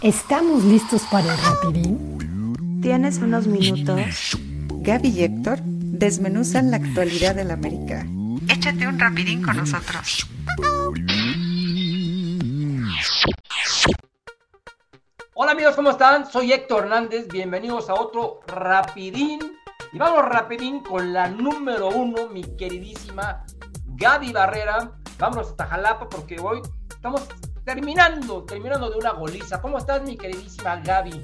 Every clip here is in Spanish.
¿Estamos listos para el rapidín? ¿Tienes unos minutos? Gaby y Héctor desmenuzan la actualidad del América. Échate un rapidín con nosotros. Hola amigos, ¿cómo están? Soy Héctor Hernández, bienvenidos a otro Rapidín. Y vamos rapidín con la número uno, mi queridísima Gaby Barrera. Vámonos hasta Jalapa porque hoy estamos terminando, terminando de una goliza. ¿Cómo estás, mi queridísima Gaby?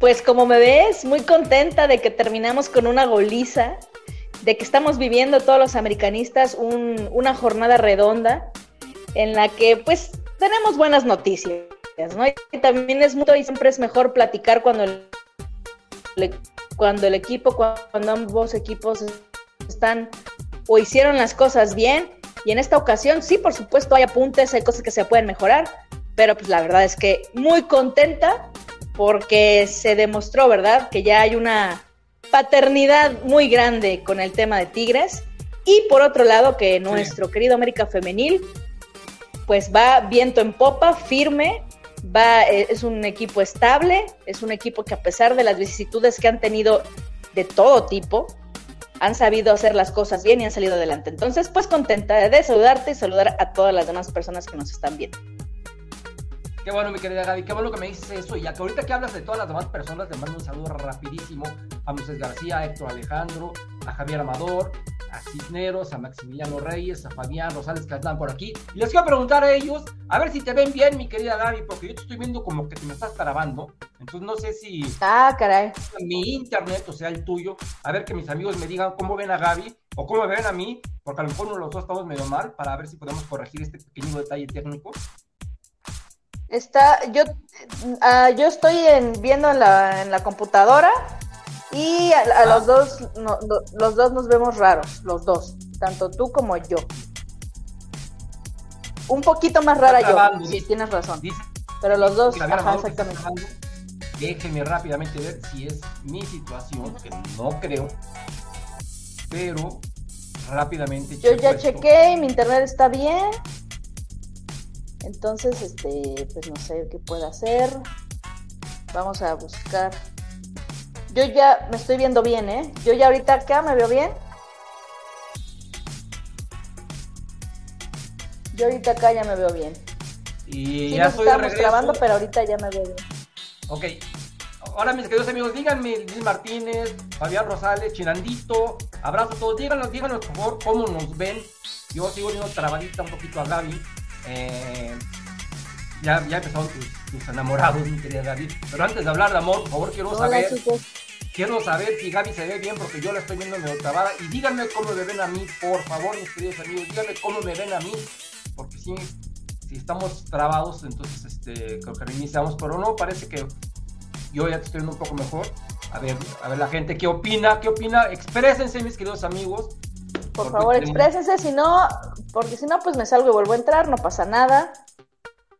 Pues como me ves, muy contenta de que terminamos con una goliza, de que estamos viviendo todos los americanistas una jornada redonda en la que pues tenemos buenas noticias, ¿no? Y también es mucho y siempre es mejor platicar cuando el, cuando el equipo, cuando ambos equipos están o hicieron las cosas bien. Y en esta ocasión, sí, por supuesto, hay apuntes, hay cosas que se pueden mejorar, pero pues la verdad es que muy contenta porque se demostró, ¿verdad?, que ya hay una paternidad muy grande con el tema de Tigres. Y por otro lado, que nuestro querido América Femenil, pues va viento en popa, firme, va, eh, es un equipo estable, es un equipo que a pesar de las vicisitudes que han tenido de todo tipo, han sabido hacer las cosas bien y han salido adelante. Entonces, pues contenta de saludarte y saludar a todas las demás personas que nos están viendo. Qué bueno, mi querida Gaby, qué bueno que me dices eso. Y que ahorita que hablas de todas las demás personas, te mando un saludo rapidísimo a Moisés García, a Héctor Alejandro, a Javier Amador, a Cisneros, a Maximiliano Reyes, a Fabián Rosales que están por aquí. Y les quiero preguntar a ellos, a ver si te ven bien, mi querida Gaby, porque yo te estoy viendo como que te me estás grabando. Entonces no sé si... Ah, caray. Mi internet, o sea, el tuyo. A ver que mis amigos me digan cómo ven a Gaby o cómo me ven a mí, porque a lo mejor uno de los dos estamos medio mal, para ver si podemos corregir este pequeño detalle técnico. Está, yo, uh, yo estoy en, viendo en la, en la computadora y a, los dos, no, los dos nos vemos raros, los dos, tanto tú como yo. Un poquito más rara yo, sí, tienes razón. pero los dos, ajá, exactamente. Déjenme rápidamente ver si es mi situación, que no creo, pero rápidamente. Yo ya chequé, mi internet está bien. Entonces, este, pues no sé qué puedo hacer. Vamos a buscar yo ya me estoy viendo bien, ¿eh? Yo ya ahorita acá me veo bien. Yo ahorita acá ya me veo bien. Y ya estoy de grabando, pero ahorita ya me veo bien. Ok. Ahora, mis queridos amigos, díganme, Luis Martínez, Fabián Rosales, Chinandito, abrazo a todos. Díganos, díganos, por favor, cómo nos ven. Yo sigo viendo trabadita un poquito a Gaby. Eh, ya, ya empezaron tus, enamorados, mi querida Gaby. Pero antes de hablar de amor, por favor, quiero saber. Quiero saber si Gaby se ve bien porque yo la estoy viendo medio trabada. Y díganme cómo me ven a mí, por favor, mis queridos amigos. Díganme cómo me ven a mí. Porque si, si estamos trabados, entonces este, creo que reiniciamos. Pero no, parece que yo ya te estoy viendo un poco mejor. A ver, a ver la gente, ¿qué opina? ¿Qué opina? Exprésense, mis queridos amigos. Por favor, exprésense, si no, porque si no, pues me salgo y vuelvo a entrar, no pasa nada.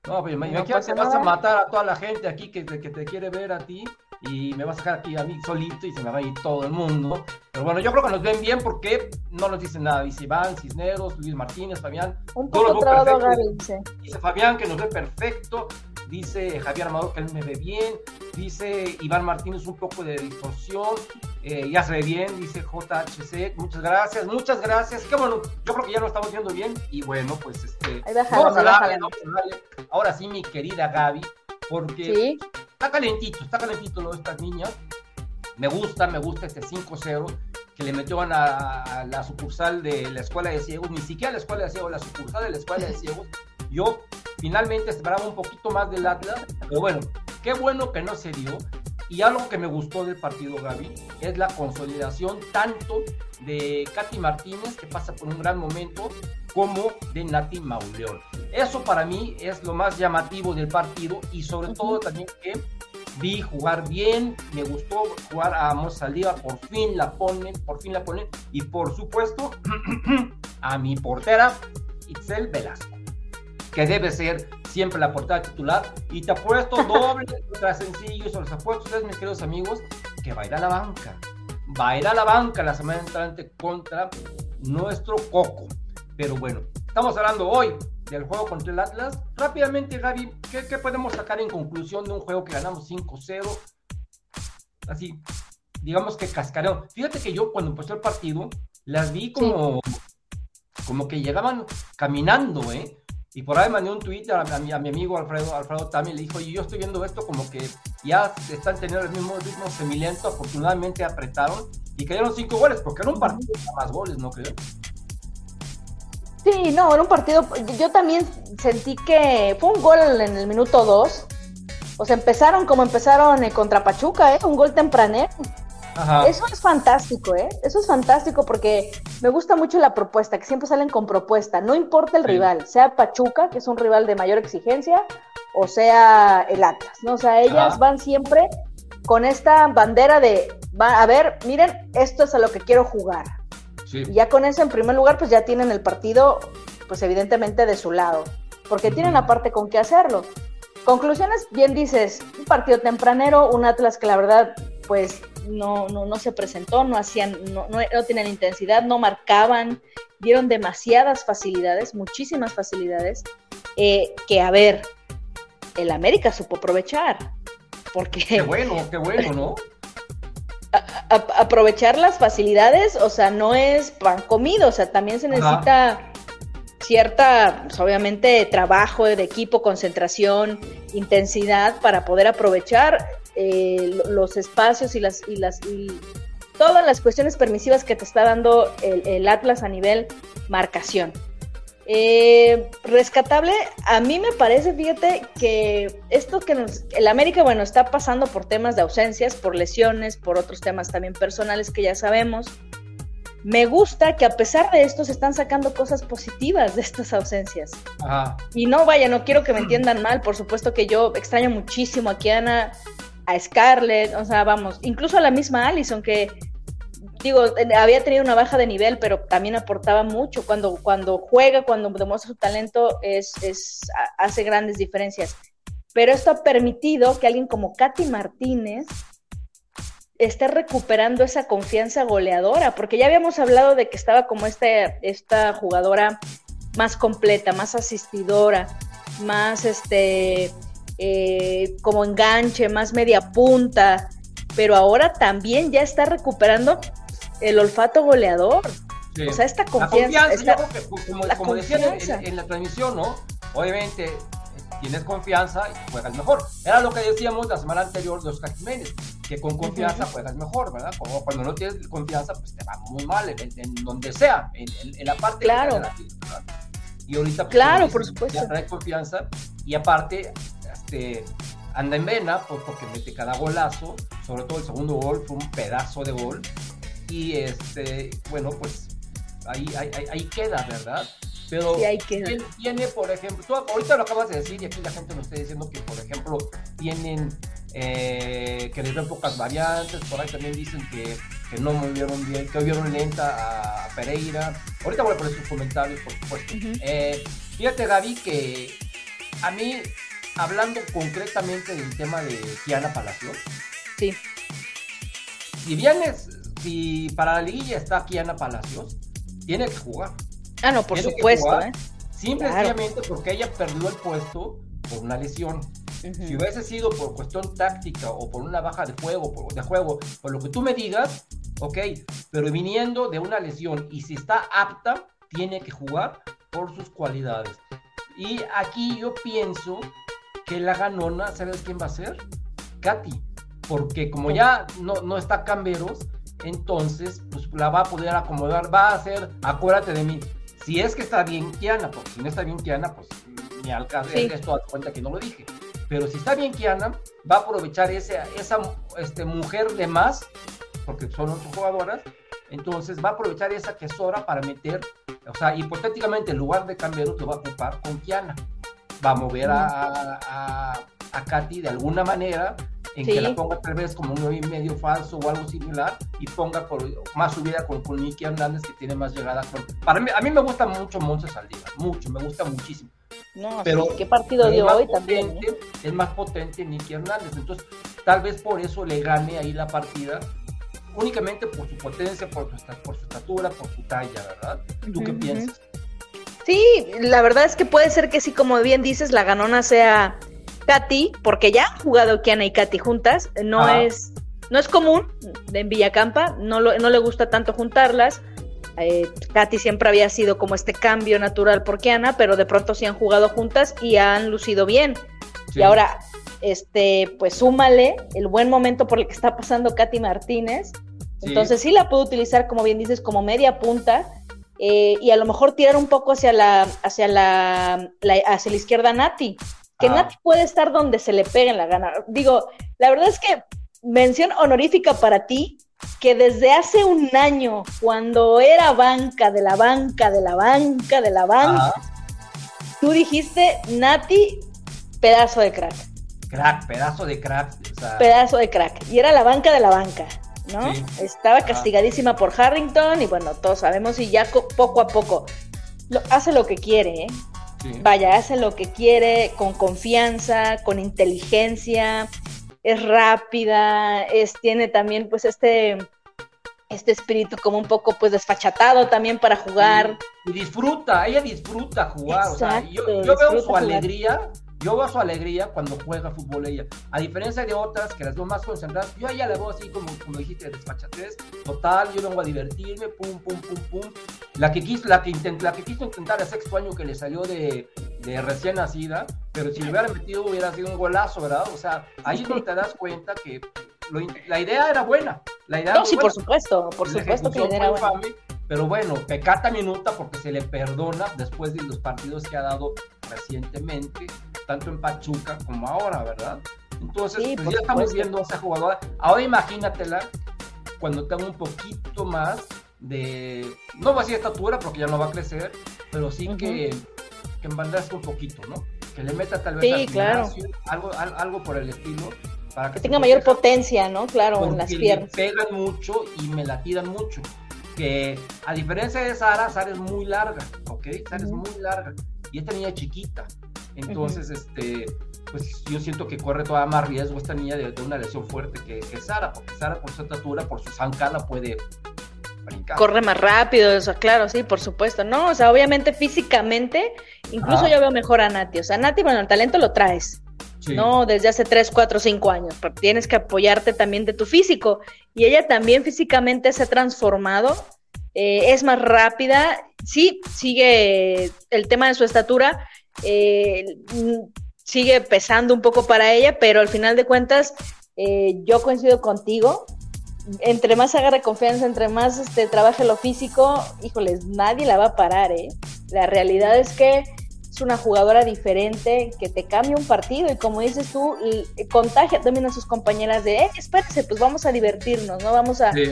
No, pero me, que vas a matar a toda la gente aquí que, que te quiere ver a ti y me va a sacar aquí a mí solito y se me va a ir todo el mundo. Pero bueno, yo creo que nos ven bien porque no nos dicen nada. Dice Iván, Cisneros, Luis Martínez, Fabián. Un poco trabado, dice. dice Fabián que nos ve perfecto. Dice Javier Amador que él me ve bien. Dice Iván Martínez un poco de distorsión. Eh, ya se ve bien, dice JHC. Muchas gracias, muchas gracias. Qué bueno, yo creo que ya lo estamos viendo bien. Y bueno, pues este. vamos, a Ahora sí, mi querida Gaby, porque está calentito, está calentito lo de estas niñas. Me gusta, me gusta este 5-0 que le metió a, la sucursal de la escuela de ciegos, ni siquiera la escuela de ciegos, la sucursal de la escuela de ciegos. Yo finalmente esperaba un poquito más del Atlas, pero bueno, qué bueno que no se dio. Y algo que me gustó del partido, Gaby, es la consolidación tanto de Katy Martínez, que pasa por un gran momento, como de Nati Mauleón. Eso para mí es lo más llamativo del partido y sobre todo también que vi jugar bien, me gustó jugar a Mozaldiva, por fin la ponen, por fin la ponen y por supuesto a mi portera Itzel Velasco, que debe ser siempre la portada titular. Y te apuesto doble contra sencillo, se los apuesto ustedes, mis queridos amigos, que va a ir a la banca. Va a ir a la banca la semana entrante contra nuestro Coco. Pero bueno, estamos hablando hoy del juego contra el Atlas. Rápidamente, Gaby, ¿qué, qué podemos sacar en conclusión de un juego que ganamos 5-0? Así, digamos que cascareo. Fíjate que yo cuando empezó el partido, las vi como, como que llegaban caminando, ¿eh? Y por ahí mandé un tweet a, mi, amigo Alfredo, Alfredo Tami, le dijo, y yo estoy viendo esto como que ya están teniendo el mismo ritmo semilento, afortunadamente apretaron y cayeron cinco goles, porque era un partido más goles, ¿no creo? Sí, no, era un partido, yo también sentí que fue un gol en el minuto 2, o sea, empezaron como empezaron eh, contra Pachuca, ¿eh? un gol tempranero. Ajá. Eso es fantástico, ¿eh? Eso es fantástico porque me gusta mucho la propuesta, que siempre salen con propuesta, no importa el sí. rival, sea Pachuca, que es un rival de mayor exigencia, o sea el Atlas, ¿no? O sea, ellas Ajá. van siempre con esta bandera de, va, a ver, miren, esto es a lo que quiero jugar. Sí. Y ya con eso, en primer lugar, pues ya tienen el partido, pues evidentemente de su lado, porque tienen aparte con qué hacerlo. Conclusiones, bien dices, un partido tempranero, un Atlas que la verdad, pues no, no, no se presentó, no hacían, no, no, no tenían intensidad, no marcaban, dieron demasiadas facilidades, muchísimas facilidades, eh, que a ver, el América supo aprovechar. Porque. Qué bueno, qué bueno, ¿no? A, a, aprovechar las facilidades, o sea, no es pan comido, o sea, también se necesita Ajá. cierta, pues, obviamente, trabajo de equipo, concentración, intensidad para poder aprovechar eh, los espacios y las, y las y todas las cuestiones permisivas que te está dando el, el Atlas a nivel marcación. Eh, rescatable, a mí me parece, fíjate, que esto que nos, el América, bueno, está pasando por temas de ausencias, por lesiones, por otros temas también personales que ya sabemos. Me gusta que a pesar de esto se están sacando cosas positivas de estas ausencias. Ajá. Y no, vaya, no quiero que me entiendan mal, por supuesto que yo extraño muchísimo a Kiana, a Scarlett, o sea, vamos, incluso a la misma Allison, que digo, había tenido una baja de nivel, pero también aportaba mucho. Cuando, cuando juega, cuando demuestra su talento, es, es, hace grandes diferencias. Pero esto ha permitido que alguien como Katy Martínez esté recuperando esa confianza goleadora, porque ya habíamos hablado de que estaba como esta jugadora más completa, más asistidora, más este, eh, como enganche, más media punta, pero ahora también ya está recuperando el olfato goleador. Sí. O sea, esta confianza. La confianza, esta, yo creo que, pues, como, como decían en, en, la transmisión, ¿no? Obviamente tienes confianza y juegas mejor. Era lo que decíamos la semana anterior de Oscar Jiménez, que con confianza juegas mejor, ¿verdad? Como cuando no tienes confianza, pues te va muy mal, en, en donde sea, en, en, la parte claro. de la vida, Y ahorita, pues, claro, por supuesto. Ya trae confianza y aparte, este anda en vena, pues porque mete cada golazo, sobre todo el segundo gol fue un pedazo de gol, y este, bueno, pues ahí, ahí, ahí queda, ¿verdad? Pero sí, ahí queda. tiene, por ejemplo, tú ahorita lo acabas de decir y aquí la gente nos está diciendo que, por ejemplo, tienen eh, que les ven pocas variantes, por ahí también dicen que, que no movieron bien, que vieron lenta a, a, Pereira. Ahorita voy a poner sus comentarios, por supuesto. Uh -huh. eh, fíjate, Gaby, que a mí, hablando concretamente del tema de Kiana Palacios, sí. si vienes si para la liguilla está Kiana Palacios, tiene que jugar. Ah, no, por tiene supuesto. ¿eh? Simple claro. porque ella perdió el puesto por una lesión. Uh -huh. Si hubiese sido por cuestión táctica o por una baja de juego, por, de juego, por lo que tú me digas, ok, pero viniendo de una lesión y si está apta, tiene que jugar por sus cualidades. Y aquí yo pienso que la ganona, ¿sabes quién va a ser? Katy. Porque como ya no, no está Camberos, entonces pues la va a poder acomodar, va a hacer, acuérdate de mí, si es que está bien Kiana, porque si no está bien Kiana, pues ni alcanza, sí. esto a cuenta que no lo dije, pero si está bien Kiana, va a aprovechar ese, esa este, mujer de más, porque son ocho jugadoras, entonces va a aprovechar esa que sobra para meter, o sea, hipotéticamente en lugar de Camberos lo va a ocupar con Kiana, va a mover a, a, a, Katy de alguna manera en sí. que la ponga tal vez como un 9 y medio falso o algo similar y ponga por más subida con, con Nicky Hernández que tiene más llegada. Con, para mí, a mí me gusta mucho Monse Saldívar, mucho, me gusta muchísimo. No, pero sí, qué partido dio hoy potente, también. ¿eh? Es más potente Nicky Hernández, entonces tal vez por eso le gane ahí la partida, únicamente por su potencia, por su, por su estatura, por su talla, ¿verdad? ¿Tú uh -huh. qué piensas? Sí, la verdad es que puede ser que sí, como bien dices, la ganona sea Katy, porque ya han jugado Kiana y Katy juntas, no es no es común en Villacampa, no, lo- no le gusta tanto juntarlas. Eh, Katy siempre había sido como este cambio natural por Kiana, pero de pronto sí han jugado juntas y han lucido bien. Sí. Y ahora, este, pues súmale el buen momento por el que está pasando Katy Martínez. Sí. Entonces sí la puedo utilizar, como bien dices, como media punta. Eh, y a lo mejor tirar un poco hacia la, hacia la, la- hacia la izquierda Nati. Que Ah. Nati puede estar donde se le pegue en la gana. Digo, la verdad es que mención honorífica para ti, que desde hace un año, cuando era banca de la banca, de la banca, de la banca, tú dijiste, Nati, pedazo de crack. Crack, pedazo de crack. o sea, pedazo de crack. Y era la banca de la banca, ¿no? Sí. Estaba castigadísima por Harrington y bueno, todos sabemos y ya co- poco a poco lo, hace lo que quiere, ¿eh? sí. Vaya, hace lo que quiere con confianza, con inteligencia, es rápida, es, tiene también pues este, este espíritu como un poco pues desfachatado también para jugar. Y disfruta, ella disfruta jugar. o sea, yo, veo su jugar. alegría, yo veo su alegría cuando juega fútbol ella. A diferencia de otras que las veo más concentradas, yo a ella la veo así como, como dijiste, de desfachatez. Total, yo vengo a divertirme, pum, pum, pum, pum. La que quiso, la que intent- la que quiso intentar el sexto año que le salió de, de recién nacida, pero si le hubiera metido hubiera sido un golazo, ¿verdad? O sea, ahí es donde te das cuenta que lo la idea era buena. La idea No, sí, por buena. supuesto, por La supuesto que le era infame, pero bueno, pecata minuta porque se le perdona después de los partidos que ha dado recientemente, tanto en Pachuca como ahora, ¿verdad? Entonces, Sí, pues ya estamos viendo a esa jugadora. Ahora imagínatela cuando tenga un poquito más de, no va a decir estatura porque ya no va a crecer, pero sí que, que embandazca un poquito, ¿no? Que le meta tal vez Sí, claro. algo, al- algo por el estilo. Para que, tenga mayor potencia, ¿no? Claro, en las porque piernas. me pegan mucho y me la tiran mucho. Que a diferencia de Sara, Sara es muy larga, ¿ok? Sara es muy larga y esta niña es chiquita. Entonces, este, pues yo siento que corre todavía más riesgo esta niña de, de una lesión fuerte que, que Sara, porque Sara por su estatura, por su zancada puede brincar. Corre más rápido, o sea, claro, sí, por supuesto. No, o sea, obviamente físicamente, incluso yo veo mejor a Nati. O sea, Nati, bueno, el talento lo traes, ¿no? Desde hace 3, 4, 5 años, tienes que apoyarte también de tu físico. Y ella también físicamente se ha transformado, eh, es más rápida, sí, sigue el tema de su estatura, eh, sigue pesando un poco para ella, pero al final de cuentas, eh, yo coincido contigo. Entre más agarre confianza, entre más este, trabaje lo físico, híjoles, nadie la va a parar, ¿eh? La realidad es que es una jugadora diferente que te cambia un partido y como dices tú, l- contagia también a sus compañeras de, eh, espérense, pues vamos a divertirnos, ¿no? Vamos a, Sí.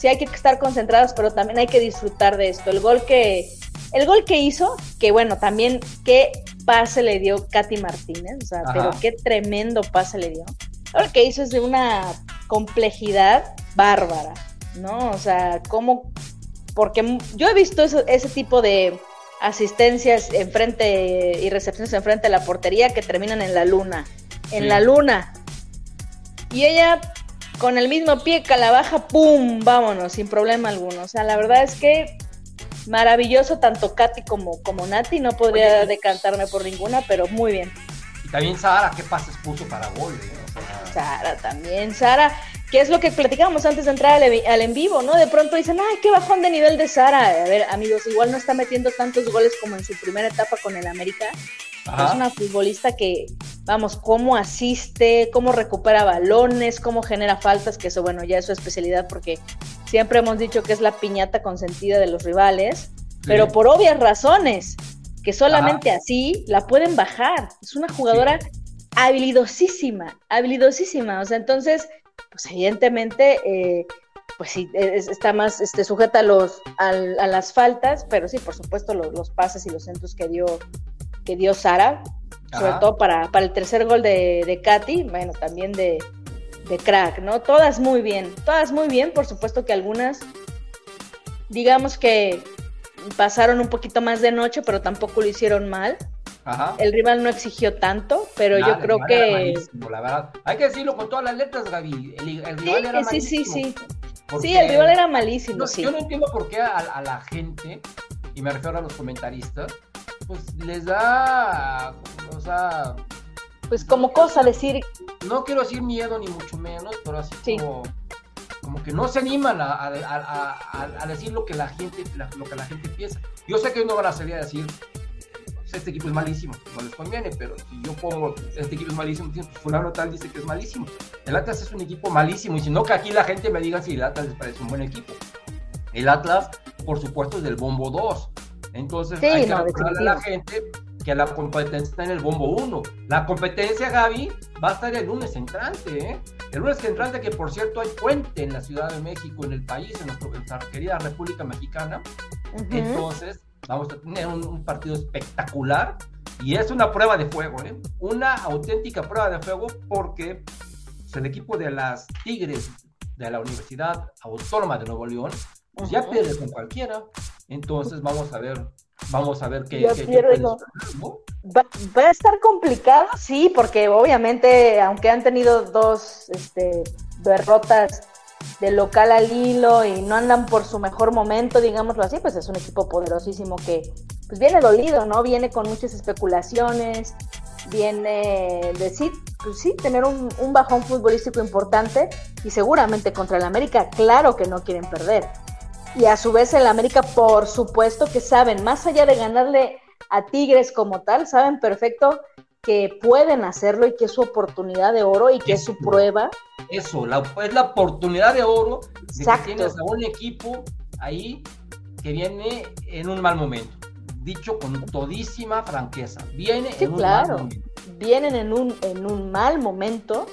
sí hay que estar concentrados, pero también hay que disfrutar de esto. El gol que, el gol que hizo, que bueno, también qué pase le dio Katy Martínez, o sea, Ajá. pero qué tremendo pase le dio. El que hizo es de una complejidad bárbara, ¿no? O sea, cómo, porque yo he visto eso- ese tipo de asistencias enfrente y recepciones enfrente de la portería que terminan en la luna, en Sí. la luna. Y ella con el mismo pie que la baja, ¡pum! Vámonos, sin problema alguno. O sea, la verdad es que maravilloso tanto Katy como, como Nati. No podría Oye, decantarme por ninguna, pero muy bien. Y también Sara, ¿qué pases puso para gol? eh? O sea, Sara también, Sara, que es lo que platicábamos antes de entrar al, en vivo, ¿no? De pronto dicen, ay, qué bajón de nivel de Sara. A ver, amigos, igual no está metiendo tantos goles como en su primera etapa con el América. ajá. Es una futbolista que, vamos, cómo asiste, cómo recupera balones, cómo genera faltas, que eso, bueno, ya es su especialidad porque siempre hemos dicho que es la piñata consentida de los rivales, pero por obvias razones, que solamente así la pueden bajar. Es una jugadora habilidosísima, habilidosísima. O sea, entonces, pues evidentemente, eh, pues sí, es- está más este, sujeta a, los, a las faltas, pero sí, por supuesto, los, los pases y los centros que dio, que dio Sara, sobre Ajá. todo para, para el tercer gol de, de Katy, bueno, también de, de crack, ¿no? Todas muy bien, todas muy bien, por supuesto que algunas, digamos que pasaron un poquito más de noche, pero tampoco lo hicieron mal. Ajá. El rival no exigió tanto, pero Nada, yo creo el rival era que... malísimo, la verdad. Hay que decirlo con todas las letras, Gaby. El, el rival era Sí, sí, sí, malísimo. sí. Porque Sí, el rival era malísimo, yo, sí. yo no entiendo por qué a, a la gente, y me refiero a los comentaristas, pues les da, o sea, Pues como cosa decir, no quiero decir miedo ni mucho menos, pero así Sí. como, como que no se animan a, a- a- a- a decir lo que la gente, la- lo que la gente piensa. Yo sé que ellos no van a salir a decir, "Pues, este equipo es malísimo, no les conviene, pero si yo pongo, este equipo es malísimo, pues fulano tal dice que es malísimo. El Atlas es un equipo malísimo, y si no que aquí la gente me diga si el Atlas les parece un buen equipo. El Atlas, por supuesto, es del bombo 2. Entonces Sí, hay que no, a la gente que la competencia está en el bombo 1. La competencia, Gaby, va a estar el lunes entrante, ¿eh? El lunes entrante, que por cierto hay puente en la Ciudad de México, en el país, en nuestra querida República Mexicana. Entonces, vamos a tener un, un partido espectacular y es una prueba de fuego, ¿eh? Una auténtica prueba de fuego porque el equipo de las Tigres de la Universidad Autónoma de Nuevo León pues, ya pierde con cualquiera. Entonces, vamos a ver, vamos a ver qué, qué- qué va a estar complicado, sí, porque obviamente, aunque han tenido dos este, derrotas de local al hilo y no andan por su mejor momento, digámoslo así, pues es un equipo poderosísimo que pues viene dolido, ¿no? Viene con muchas especulaciones, viene de sí, pues sí, tener un, un bajón futbolístico importante y seguramente contra el América, claro que no quieren perder. Y a su vez el América, por supuesto que saben, más allá de ganarle a Tigres como tal, saben perfecto que pueden hacerlo y que es su oportunidad de oro y que es su prueba. Eso, la, es la oportunidad de oro de Exacto. que tienes a un equipo ahí que viene en un mal momento. Dicho con todísima franqueza. Viene Sí, en un claro. mal momento. Vienen en un, en un mal momento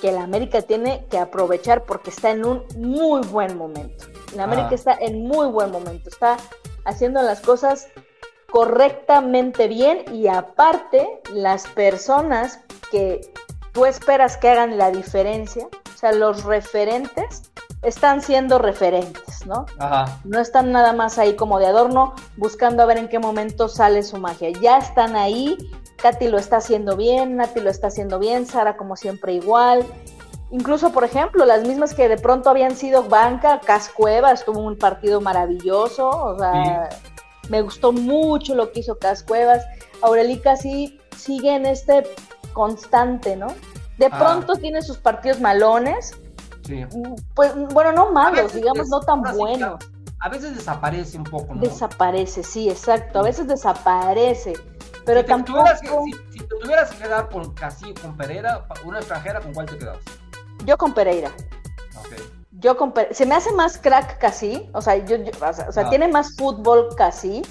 que el América tiene que aprovechar porque está en un muy buen momento. El América Ah. está en muy buen momento, está haciendo las cosas correctamente bien y aparte las personas que tú esperas que hagan la diferencia, o sea, los referentes están siendo referentes, ¿no? Ajá. No están nada más ahí como de adorno buscando a ver en qué momento sale su magia. Ya están ahí. Katy lo está haciendo bien, Nati lo está haciendo bien, Sara como siempre igual. Incluso, por ejemplo, las mismas que de pronto habían sido banca, Cascuevas tuvo un partido maravilloso, o sea, me gustó mucho lo que hizo Cascuevas. Aurelica sí sigue en este constante, ¿no? De Ah. pronto tiene sus partidos malones, Sí. pues bueno, no malos, digamos, no tan buenos. A veces desaparece un poco, ¿no? Desaparece, sí, exacto. A veces desaparece, pero si, te tampoco. tuvieras que, si, si te tuvieras que quedar con Casillo, con Pereira, una extranjera, ¿con cuál te quedas? Yo con Pereira. Ok. Yo Se me hace más crack casi. O sea, yo, yo- o sea, o sea, Ah. tiene más fútbol casi.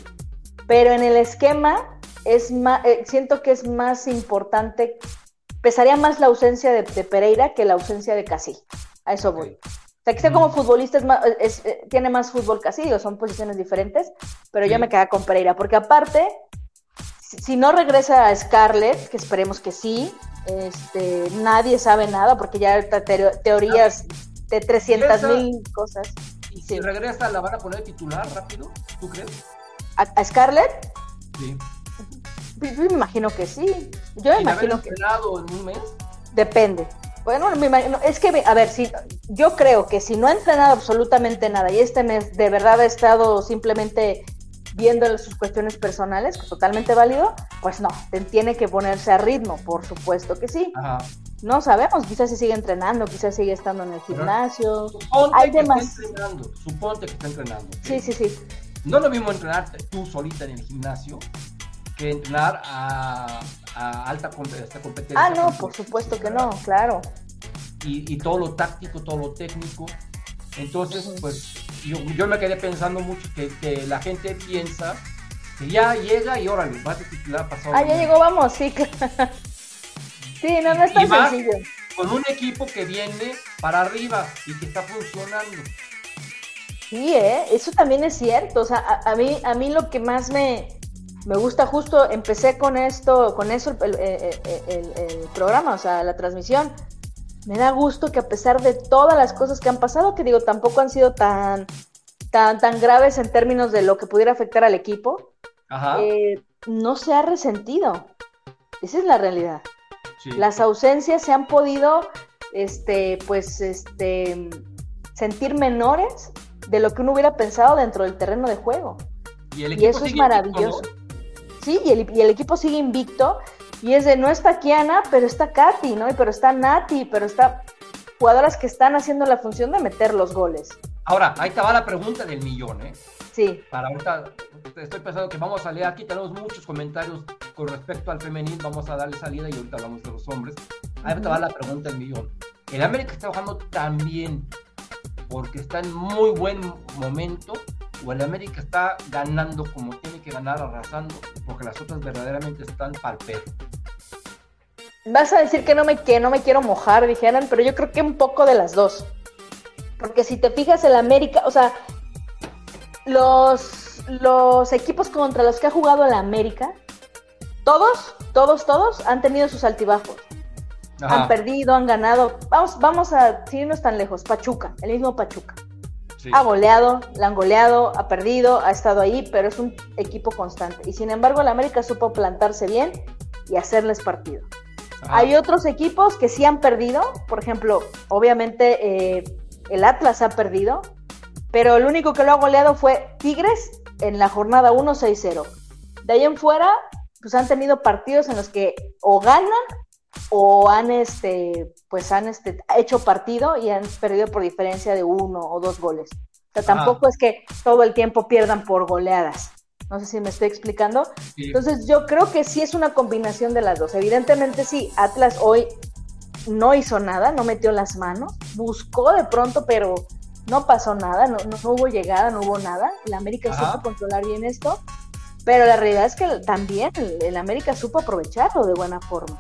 Pero en el esquema es más, siento que es más importante. Pesaría más la ausencia de, de Pereira que la ausencia de Casi. A eso voy. O sea, que sea Mm. como futbolista es más- es- eh, tiene más fútbol casi, digo, son posiciones diferentes, pero yo me quedé con Pereira, porque aparte, si, si no regresa a Scarlett, que esperemos que sí, este, nadie sabe nada, porque ya teorías de 300 mil cosas. Y si Sí. regresa, ¿la van a poner titular rápido? ¿Tú crees? ¿A, a Scarlett? Sí. Yo me imagino que sí. Yo me imagino que en un mes. depende. Bueno, me imagino, es que, a ver, si, yo creo que si no ha entrenado absolutamente nada y este mes de verdad ha estado simplemente viendo sus cuestiones personales, totalmente válido, pues no, tiene que ponerse a ritmo, por supuesto que sí. Ajá. No sabemos, quizás se sigue entrenando, quizás sigue estando en el gimnasio. Suponte Hay que demas- está entrenando. Suponte que está entrenando. ¿ok? Sí, sí, sí. No lo mismo entrenar tú solita en el gimnasio que entrenar a, a alta competencia. Ah, no, por supuesto que no, claro. Y, y todo lo táctico, todo lo técnico. Entonces, pues yo, yo me quedé pensando mucho que, que la gente piensa que ya llega y órale, va a titular pasado. Ah, ya llegó, vamos, sí. Sí, no, no es tan sencillo. Con un equipo que viene para arriba y que está funcionando. Sí, ¿eh? eso también es cierto. O sea, a, a mí, a mí lo que más me, me gusta, justo empecé con esto, con eso el, el- el- el programa, o sea, la transmisión. Me da gusto que a pesar de todas las cosas que han pasado, que digo, tampoco han sido tan, tan, tan graves en términos de lo que pudiera afectar al equipo, Ajá. eh, no se ha resentido. Esa es la realidad. Sí. Las ausencias se han podido, este, pues, este, sentir menores de lo que uno hubiera pensado dentro del terreno de juego. y, el Y equipo eso es invicto, maravilloso. ¿no? sí, y el, y el equipo sigue invicto. Y es de no está Kiana, pero está Katy, ¿no? Y pero está Nati, pero está jugadoras que están haciendo la función de meter los goles. Ahora, ahí te va la pregunta del millón, ¿eh? Sí. Para ahorita, estoy pensando que vamos a leer aquí, tenemos muchos comentarios con respecto al femenil, vamos a darle salida y ahorita hablamos de los hombres. Ahí te va la pregunta del millón. El América está jugando tan bien porque está en muy buen momento o el América está ganando como tiene que ganar, arrasando, porque las otras verdaderamente están pal perro. Vas a decir que no me, que no me quiero mojar, dijeran, pero yo creo que un poco de las dos. Porque si te fijas, el América, o sea, los, los equipos contra los que ha jugado el América, todos, todos, todos han tenido sus altibajos. Ajá. Han perdido, han ganado. Vamos, vamos a irnos tan lejos. Pachuca, el mismo Pachuca. Sí. Ha goleado, la han goleado, ha perdido, ha estado ahí, pero es un equipo constante. Y sin embargo, el América supo plantarse bien y hacerles partido. Ajá. Hay otros equipos que sí han perdido, por ejemplo, obviamente eh, el Atlas ha perdido, pero el único que lo ha goleado fue Tigres en la jornada 1-6-0. De ahí en fuera, pues han tenido partidos en los que o ganan o han este pues han este hecho partido y han perdido por diferencia de uno o dos goles. O sea, tampoco es que todo el tiempo pierdan por goleadas. No sé si me estoy explicando. Sí. Entonces yo creo que sí es una combinación de las dos. Evidentemente sí, Atlas hoy no hizo nada, no metió las manos, buscó de pronto, pero no pasó nada, no, no, hubo llegada, no hubo nada. El América Ajá. supo controlar bien esto, pero la realidad es que también el, el América supo aprovecharlo de buena forma.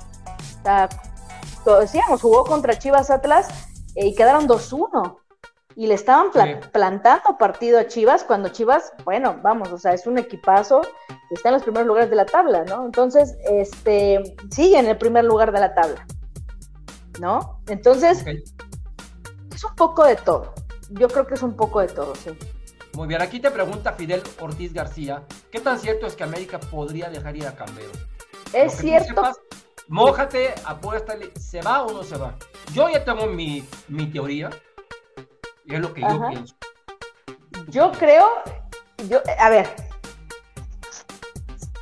O sea, lo decíamos, jugó contra Chivas Atlas eh, y quedaron 2-1. Y le estaban pla- Sí. plantando partido a Chivas cuando Chivas, bueno, vamos, o sea, es un equipazo, está en los primeros lugares de la tabla, ¿no? Entonces, este, sigue en el primer lugar de la tabla, ¿no? Entonces, es un poco de todo. Yo creo que es un poco de todo, sí. Muy bien, aquí te pregunta Fidel Ortiz García, ¿qué tan cierto es que América podría dejar ir a Cambero? Es cierto. sepas, mójate, apuéstale, ¿se va o no se va? Yo ya tengo mi, mi teoría, y es lo que yo pienso. Yo creo, yo, a ver,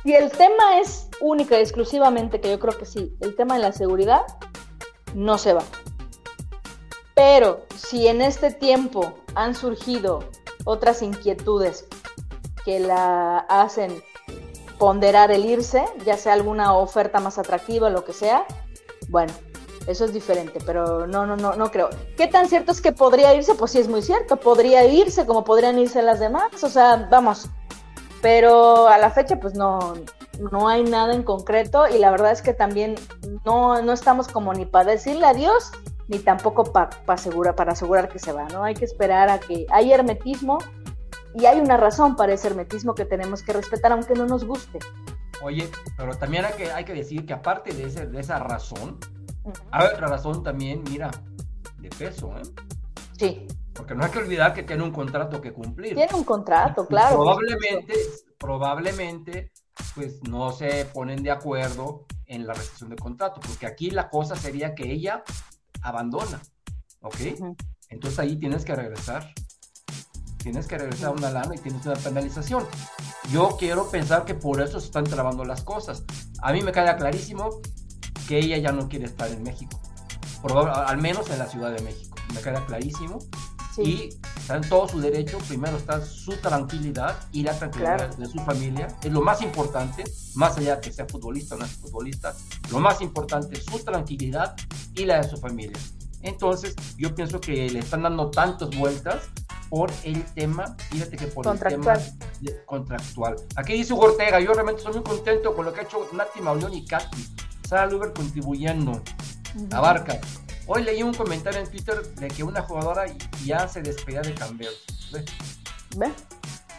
si el tema es única y exclusivamente, que yo creo que sí, el tema de la seguridad, no se va. Pero si en este tiempo han surgido otras inquietudes que la hacen ponderar el irse, ya sea alguna oferta más atractiva, lo que sea, bueno, eso es diferente, pero no, no, no, no creo. ¿Qué tan cierto es que podría irse? Pues sí es muy cierto, podría irse como podrían irse las demás, o sea, vamos, pero a la fecha pues no, no hay nada en concreto y la verdad es que también no, no estamos como ni para decirle adiós, ni tampoco pa, pa asegura, para asegurar que se va, ¿no? Hay que esperar a que hay hermetismo y hay una razón para ese hermetismo que tenemos que respetar aunque no nos guste. Oye, pero también hay que, hay que decir que aparte de, ese, de esa razón, hay otra razón también, mira, de peso, ¿eh? Sí, Porque no hay que olvidar que tiene un contrato que cumplir. tiene un contrato, claro. Probablemente, probablemente, pues no se ponen de acuerdo en la rescisión de contrato, porque aquí la cosa sería que ella abandona, ¿ok? Entonces ahí tienes que regresar. Tienes que regresar una lana y tienes una penalización. Yo quiero pensar que por eso se están trabando las cosas. A mí me queda clarísimo que ella ya no quiere estar en México. Probable- al menos en la Ciudad de México. Me queda clarísimo Sí. y está en todo su derecho. Primero está su tranquilidad y la tranquilidad Claro. de su familia. Es lo más importante, más allá de que sea futbolista o no es futbolista. Lo más importante es su tranquilidad y la de su familia. Entonces, yo pienso que le están dando tantas vueltas por el tema, fíjate que por el tema de- contractual. Aquí dice Hugo Ortega, yo realmente estoy muy contento con lo que ha hecho Nati Mauleón y Katy. Sara Luber contribuyendo. Ujú. Abarca. Hoy leí un comentario en Twitter de que una jugadora ya se despedía de Camberos. ¿Ve? ¿Ve?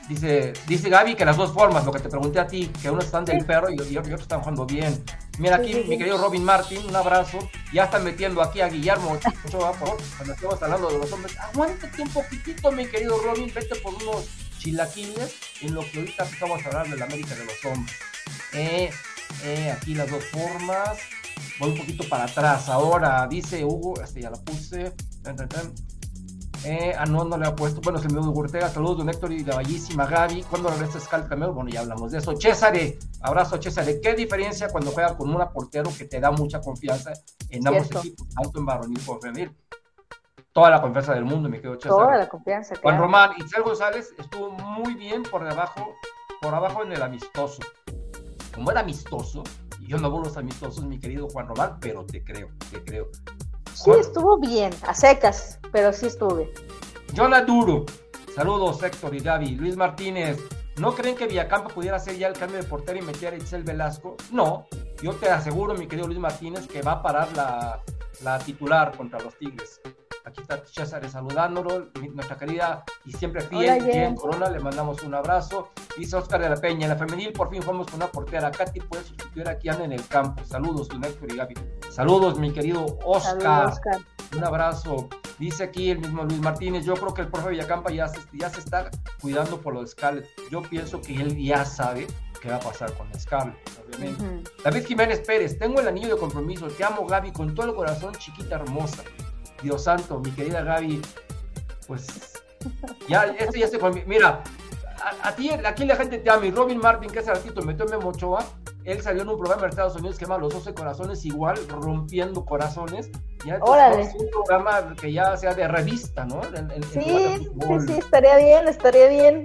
Dice, dice Gaby que las dos formas, lo que te pregunté a ti, que unos están del perro y, y otros están jugando bien. Mira aquí, Sí, sí, sí. mi querido Robin Martin, un abrazo. Ya están metiendo aquí a Guillermo Ochoa, por cuando estamos hablando de los hombres. Aguántate un poquitito, mi querido Robin, vete por unos chilaquiles en lo que ahorita estamos a hablar de la América de los hombres. Eh, eh, aquí las dos formas. Voy un poquito para atrás. Ahora dice Hugo, este ya la puse. Tan, tan, tan. Eh, ah, no, no le ha puesto. Bueno, se me dio Ortega. Saludos, don Héctor y la bellísima Gaby. ¿Cuándo regresa Scal también? Bueno, ya hablamos de eso. Césare, abrazo, Césare. ¿Qué diferencia cuando juega con una portero que te da mucha confianza en ambos equipos, tanto en varonil como en femenil? Toda la confianza del mundo, me quedo César. Toda la confianza. Juan claro. Román, Itzel González estuvo muy bien por debajo, por abajo en el amistoso. Como era amistoso, y yo no a los amistosos, mi querido Juan Román, pero te creo, te creo. Sí, estuvo bien, a secas, pero sí estuve. Jonah Duro, saludos Héctor y Gaby. Luis Martínez, ¿no creen que Villacampa pudiera hacer ya el cambio de portero y meter a Itzel Velasco? No, yo te aseguro, mi querido Luis Martínez, que va a parar la, la titular contra los Tigres. Aquí está César saludándolo, nuestra querida y siempre fiel Hola, Jen. Corona, le mandamos un abrazo. Dice Oscar de la Peña, en la femenil por fin fuimos con una portera. Katy puede sustituir a Kiana en el campo. Saludos, don Héctor y Gaby. Saludos, mi querido Oscar. Saludos, Oscar. Un abrazo. Dice aquí el mismo Luis Martínez, yo creo que el profe Villacampa ya se, ya se está cuidando por lo de Scarlett. Yo pienso que él ya sabe qué va a pasar con Scarlett, obviamente. Ujú. David Jiménez Pérez, tengo el anillo de compromiso, te amo Gaby con todo el corazón, chiquita hermosa. Dios santo, mi querida Gaby, pues ya, este ya se Mira, a, a ti, aquí la gente te ama y Robin Martin, que hace ratito metió en Memo Ochoa, él salió en un programa de Estados Unidos que llama Los 12 Corazones, igual, rompiendo corazones. Ya a un programa que ya sea de revista, ¿no? Sí, sí, estaría bien, estaría bien.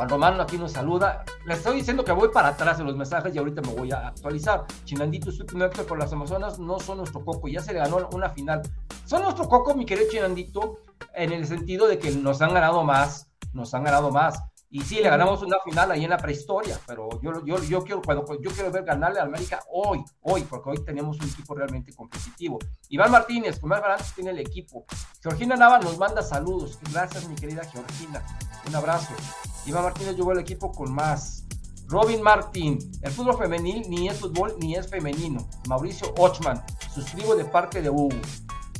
Juan Román aquí nos saluda. Les estoy diciendo que voy para atrás en los mensajes y ahorita me voy a actualizar. Chinandito, Héctor por las Amazonas no son nuestro coco. Ya se le ganó una final. Son nuestro coco, mi querido Chinandito, en el sentido de que nos han ganado más. Nos han ganado más. Y sí, le ganamos una final ahí en la prehistoria, pero yo, yo, yo, quiero, cuando, yo quiero ver ganarle a América hoy, hoy, porque hoy tenemos un equipo realmente competitivo. Iván Martínez, Comer Barantes tiene el equipo. Georgina Nava nos manda saludos. Gracias, mi querida Georgina. Un abrazo. Iván Martínez llegó al equipo con más. Robin Martín, el fútbol femenil ni es fútbol ni es femenino. Mauricio Ochman, suscribo de parte de Hugo.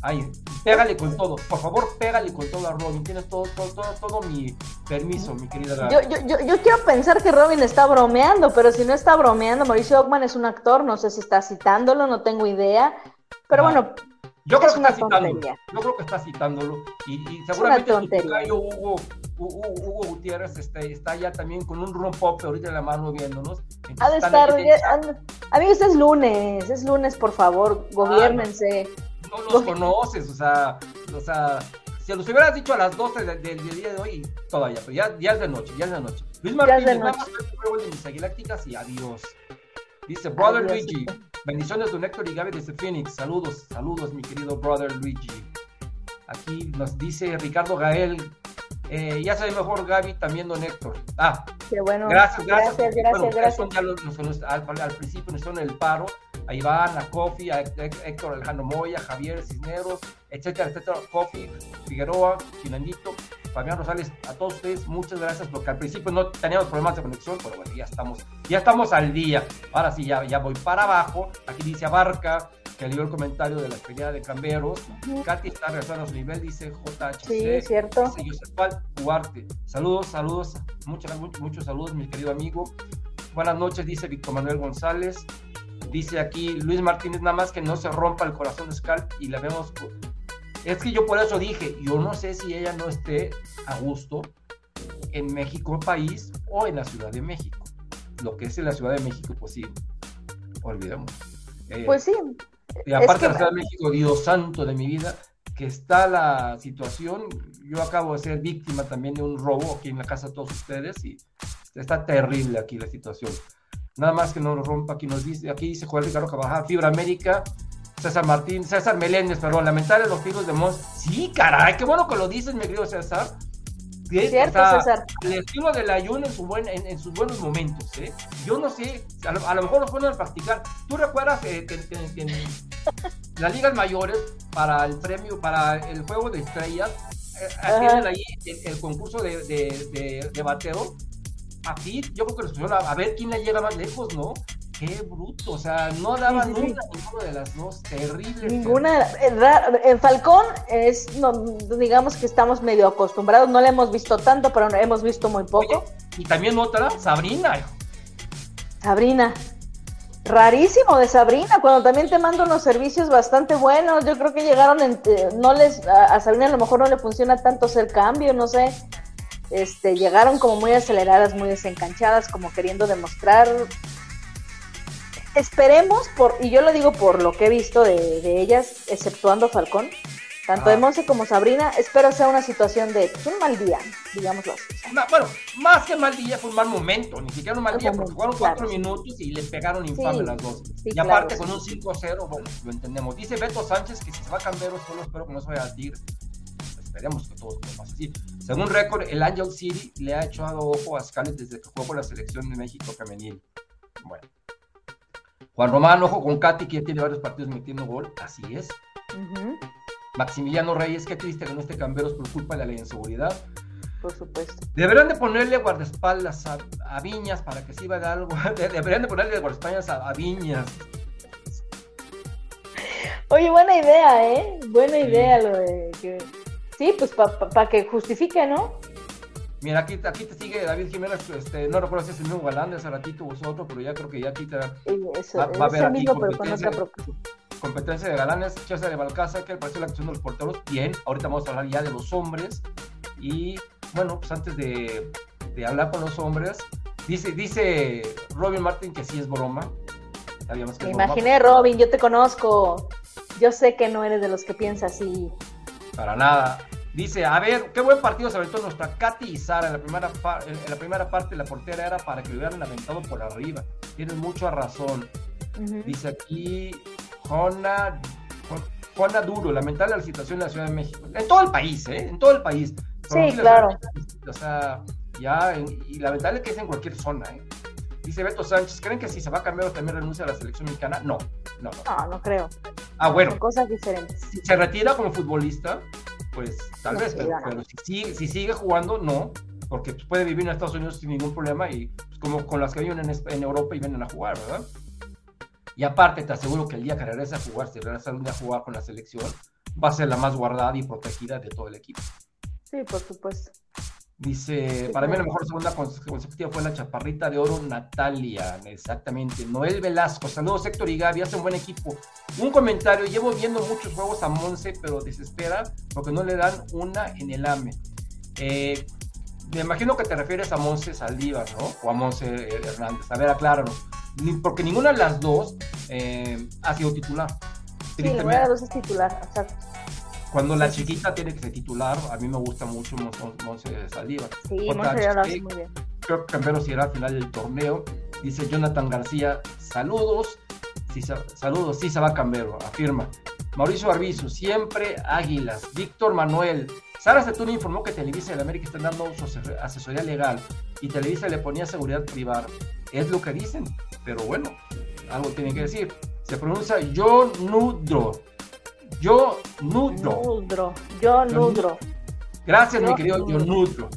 Ay, pégale con todo. Por favor, pégale con todo a Robin. Tienes todo, todo, todo, todo mi permiso, mi querida. Yo, yo, yo, yo quiero pensar que Robin está bromeando, pero si no está bromeando, Mauricio Ockman es un actor, no sé si está citándolo, no tengo idea. Pero bueno, Yo creo es que una está citándolo. Yo creo que está citándolo. Y, y seguramente Hugo, Hugo, Hugo Gutiérrez este, está ya también con un rompope ahorita en la mano viéndonos. Ha de estar. ahí- Amigos, es lunes, es lunes, por favor, gobiernense. no los conoces, o sea, o sea, si los hubieras dicho a las 12 del, del- del día de hoy, todavía, pero ya, ya es de noche, ya es de noche. Luis Martínez, nada más de mis aguilácticas y adiós. Dice, brother Adiós, Luigi, bendiciones don Héctor y Gaby desde Phoenix, saludos, saludos mi querido brother Luigi. Aquí nos dice Ricardo Gael, eh, ya sabe mejor Gaby, también don Héctor. Ah, Qué bueno. Gracias, gracias. Gracias, gracias, bueno, gracias. son al, al principio nos hicieron el paro. A Iván, a Kofi, a Hé- Héctor Alejandro Moya, Javier Cisneros, etcétera, etcétera. Kofi, Figueroa, Chinandito, Fabián Rosales, a todos ustedes, muchas gracias, porque al principio no teníamos problemas de conexión, pero bueno, ya estamos, ya estamos al día. Ahora sí, ya, ya voy para abajo. Aquí dice Abarca, que leyó el comentario de la experiencia de Camberos. Katy está regresando a su nivel, dice JHC. Sí, cierto. Dice Yosefat Duarte. Saludos, saludos, muchos, muchos, muchos saludos, mi querido amigo. Buenas noches, dice Víctor Manuel González. Dice aquí Luis Martínez, nada más que no se rompa el corazón de Scarlett y la vemos. Es que yo por eso dije, yo no sé si ella no esté a gusto en México país o en la Ciudad de México. Lo que es en la Ciudad de México, pues sí, olvidemos. Eh, Pues sí, y aparte que- de la Ciudad de México, Dios santo de mi vida, que está la situación, yo acabo de ser víctima también de un robo aquí en la casa de todos ustedes y está terrible aquí la situación. Nada más que no nos rompa, aquí nos dice, aquí dice Juan Ricardo Cabajal, Fibra América, César Martín, César Meléndez, perdón, lamentable los tiros de Mons. Sí, caray, qué bueno que lo dices, mi querido César. Sí, cierto, o sea, César. el estilo del ayuno en, su buen, en, en sus buenos momentos, ¿eh? Yo no sé, a lo, a lo mejor lo pueden practicar. ¿Tú recuerdas eh, que, que- que en las ligas mayores, para el premio, para el juego de estrellas, eh, tienen ahí el, el concurso de, de, de, de bateo? Aquí yo creo que les pusieron a, a ver quién la llega más lejos, ¿no? Qué bruto, o sea, no daban Sí, sí, sí. una ninguna de las dos, terrible. Ninguna, eh, en Falcón es, no, digamos que estamos medio acostumbrados, no le hemos visto tanto, pero hemos visto muy poco. Oye, y también otra, Sabrina, hijo. Sabrina, rarísimo de Sabrina, cuando también te manda unos servicios bastante buenos. Yo creo que llegaron, en, no les, a, a Sabrina a lo mejor no le funciona tanto hacer cambio, no sé. Este, llegaron como muy aceleradas, muy desencanchadas, como queriendo demostrar. Esperemos, por, y yo lo digo por lo que he visto de, de ellas, exceptuando Falcón, tanto Ah. de Monse como Sabrina, espero sea una situación de pues, un mal día, digámoslo así. Ma- bueno, más que mal día fue un mal momento, ni siquiera un mal día, porque jugaron cuatro claro. minutos y le pegaron infame Sí, las dos. sí, y aparte claro. con un 5-0, bueno, lo entendemos. Dice Beto Sánchez que si se va a cambiar, solo espero que no se vaya a Tigre. Esperemos que todo pase así. Según récord, el Angel City le ha echado ojo a Scarlett desde que jugó con la selección de México femenil. Bueno. Juan Román, ojo con Katy, que ya tiene varios partidos metiendo gol. Así es. Maximiliano Reyes, qué triste que no esté Camberos por culpa de la inseguridad. por supuesto. Deberían de ponerle guardaespaldas a, a Viñas para que sirva de algo. De- Deberían de ponerle guardaespaldas a, a Viñas. Oye, buena idea, ¿eh? Buena Sí. idea lo de que... Sí, pues para que justifique, ¿no? Mira, aquí, aquí te sigue David Jiménez. Este, no recuerdo si es el mismo galán de hace ratito o otro, pero ya creo que ya aquí te Y Eso, Va- va a haber aquí competencia. competencia de galanes. César de Balcaza, que pareció la actuación de los porteros. Bien, ahorita vamos a hablar ya de los hombres. Y bueno, pues antes de, de hablar con los hombres, dice, dice Robin Martin que sí es broma. Sabíamos que Me es broma, imaginé, Robin, yo te conozco. Yo sé que no eres de los que piensa así. Para nada. Dice, a ver, qué buen partido se aventó nuestra Katy y Sara. En la primera, en la primera parte la portera era para que lo hubieran aventado por arriba. Tienes mucha razón. Dice aquí, Juana, Ju- Juana Duro, lamentable la situación en la Ciudad de México. En todo el país, ¿eh? En todo el país. Pero Sí, claro. Ciudad O sea, ya, en- y lamentable que es en cualquier zona, ¿eh? Dice Beto Sánchez, ¿creen que si se va a cambiar también renuncia a la selección mexicana? No, no, no. No, no creo. Ah, bueno, Son cosas diferentes. si se retira como futbolista, pues tal No, vez, pero, si, sigue, si sigue jugando, no, porque pues, puede vivir en Estados Unidos sin ningún problema y pues, como con las que viven en, en Europa y vienen a jugar, ¿verdad? Y aparte, te aseguro que el día que regrese a jugar, si regresa a jugar con la selección, va a ser la más guardada y protegida de todo el equipo. Sí, por supuesto. Dice, Sí, para mí la mejor segunda cons- consecutiva fue la chaparrita de oro Natalia, exactamente. Noel Velasco, saludos Héctor y Gaby, hacen buen equipo. Un comentario, llevo viendo muchos juegos a Monse, pero desespera porque no le dan una en el AME. Eh, me imagino que te refieres a Monse Saldívar, ¿no? O a Monse Hernández. A ver, acláranos. Porque ninguna de las dos eh, ha sido titular. Sí, la Tristemente verdad, dos es titular. Exacto. Cuando la chiquita tiene que ser titular, a mí me gusta mucho Mon- Mon- Monse Saldívar. Sí, Monse ya lo hace chica, muy bien. creo que Camperos irá al final del torneo. Dice Jonathan García, saludos. Sí, sa- saludos, sí se va Cambero, afirma. Mauricio Arbizu, siempre Águilas. Víctor Manuel, Sara Setúni informó que Televisa y el América están dando su ase- asesoría legal y Televisa le ponía seguridad privada. Es lo que dicen, pero bueno, algo tienen que decir. Se pronuncia Yo Nudro. Yo Nudro. Nudro. Yo nudro. Gracias, mi Yo querido Nudro. Yonudro.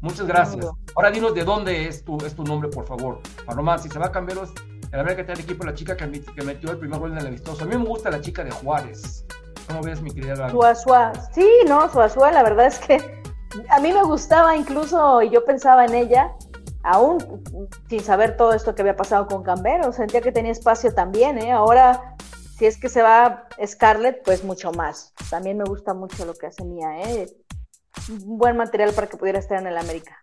Muchas gracias. Nudro. Ahora dinos de dónde es tu, es tu nombre, por favor. Palomar, si se va a cambiar los- el América tiene equipo, la chica que, met- que metió el primer gol en el amistoso. A mí me gusta la chica de Juárez. ¿Cómo ves, mi querida? Suazua. Sí, no, Suazua, la verdad es que a mí me gustaba incluso, y yo pensaba en ella, aún sin saber todo esto que había pasado con Cambero, sentía que tenía espacio también, ¿eh? Ahora, si es que se va Scarlett, pues mucho más. También me gusta mucho lo que hace Mía, ¿eh? Un buen material para que pudiera estar en el América.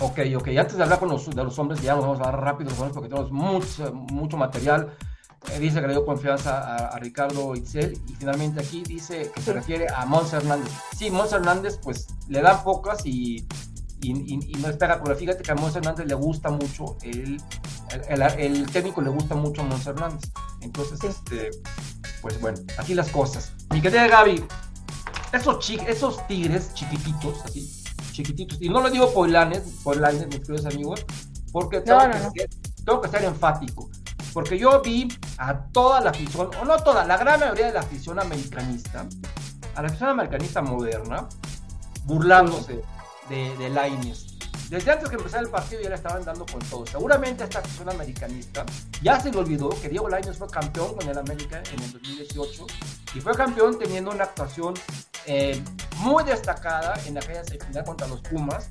Ok, ok. Antes de hablar con los, de los hombres, ya nos vamos a dar rápido los hombres porque tenemos mucho, mucho material. Eh, dice que le dio confianza a, a Ricardo Itzel y finalmente aquí dice que se refiere a Mons Hernández. Sí, Mons Hernández pues le dan pocas y, y, y- y no despega, pero fíjate que a Mons Hernández le gusta mucho, el, el, el- técnico le gusta mucho a Mons Hernández. Entonces, Sí. este, pues bueno, así las cosas. Mi querida Gaby, esos, chi- esos tigres chiquititos, así, chiquititos, y no lo digo poilanes, poilanes, mis queridos amigos, porque tengo, No, no, que no. Ser, tengo que ser enfático. Porque yo vi a toda la afición, o no toda, la gran mayoría de la afición americanista, a la afición americanista moderna, burlándose de, de. Desde antes que empezara el partido ya le estaban dando con todo. Seguramente esta afición americanista ya se le olvidó que Diego Lainez fue campeón con el América en el 2018 y fue campeón teniendo una actuación eh, muy destacada en aquella semifinal contra los Pumas,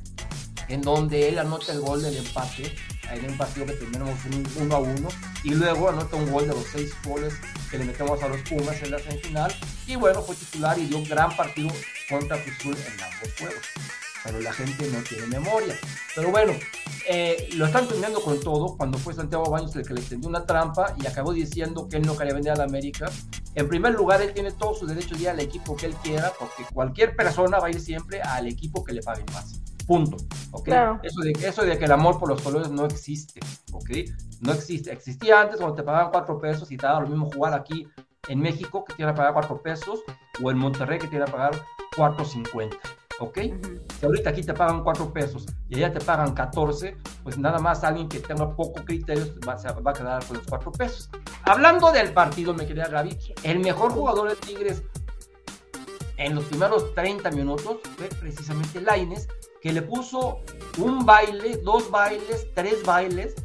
en donde él anota el gol del empate en un partido que terminamos uno a uno y luego anota un gol de los seis goles que le metemos a los Pumas en la semifinal y bueno, fue titular y dio un gran partido contra Cruz en ambos juegos. Pero la gente no tiene memoria. Pero bueno, eh, lo están terminando con todo cuando fue Santiago Baños el que le tendió una trampa y acabó diciendo que él no quería vender a la América. En primer lugar, él tiene todos sus derechos de ir al equipo que él quiera, porque cualquier persona va a ir siempre al equipo que le pague más. Punto. Eso, de, eso de que el amor por los colores no existe. ¿ok? No existe. Existía antes cuando te pagaban cuatro pesos y te daba lo mismo jugar aquí en México que te iban a pagar cuatro pesos o en Monterrey que te iban a pagar ¿ok? Si ahorita aquí te pagan 4 pesos y allá te pagan 14, pues nada más alguien que tenga poco criterio va, va a quedar con los 4 pesos. Hablando del partido, me quería Gaby, el mejor jugador de Tigres en los primeros 30 minutos fue precisamente Laines, que le puso un baile, dos bailes, tres bailes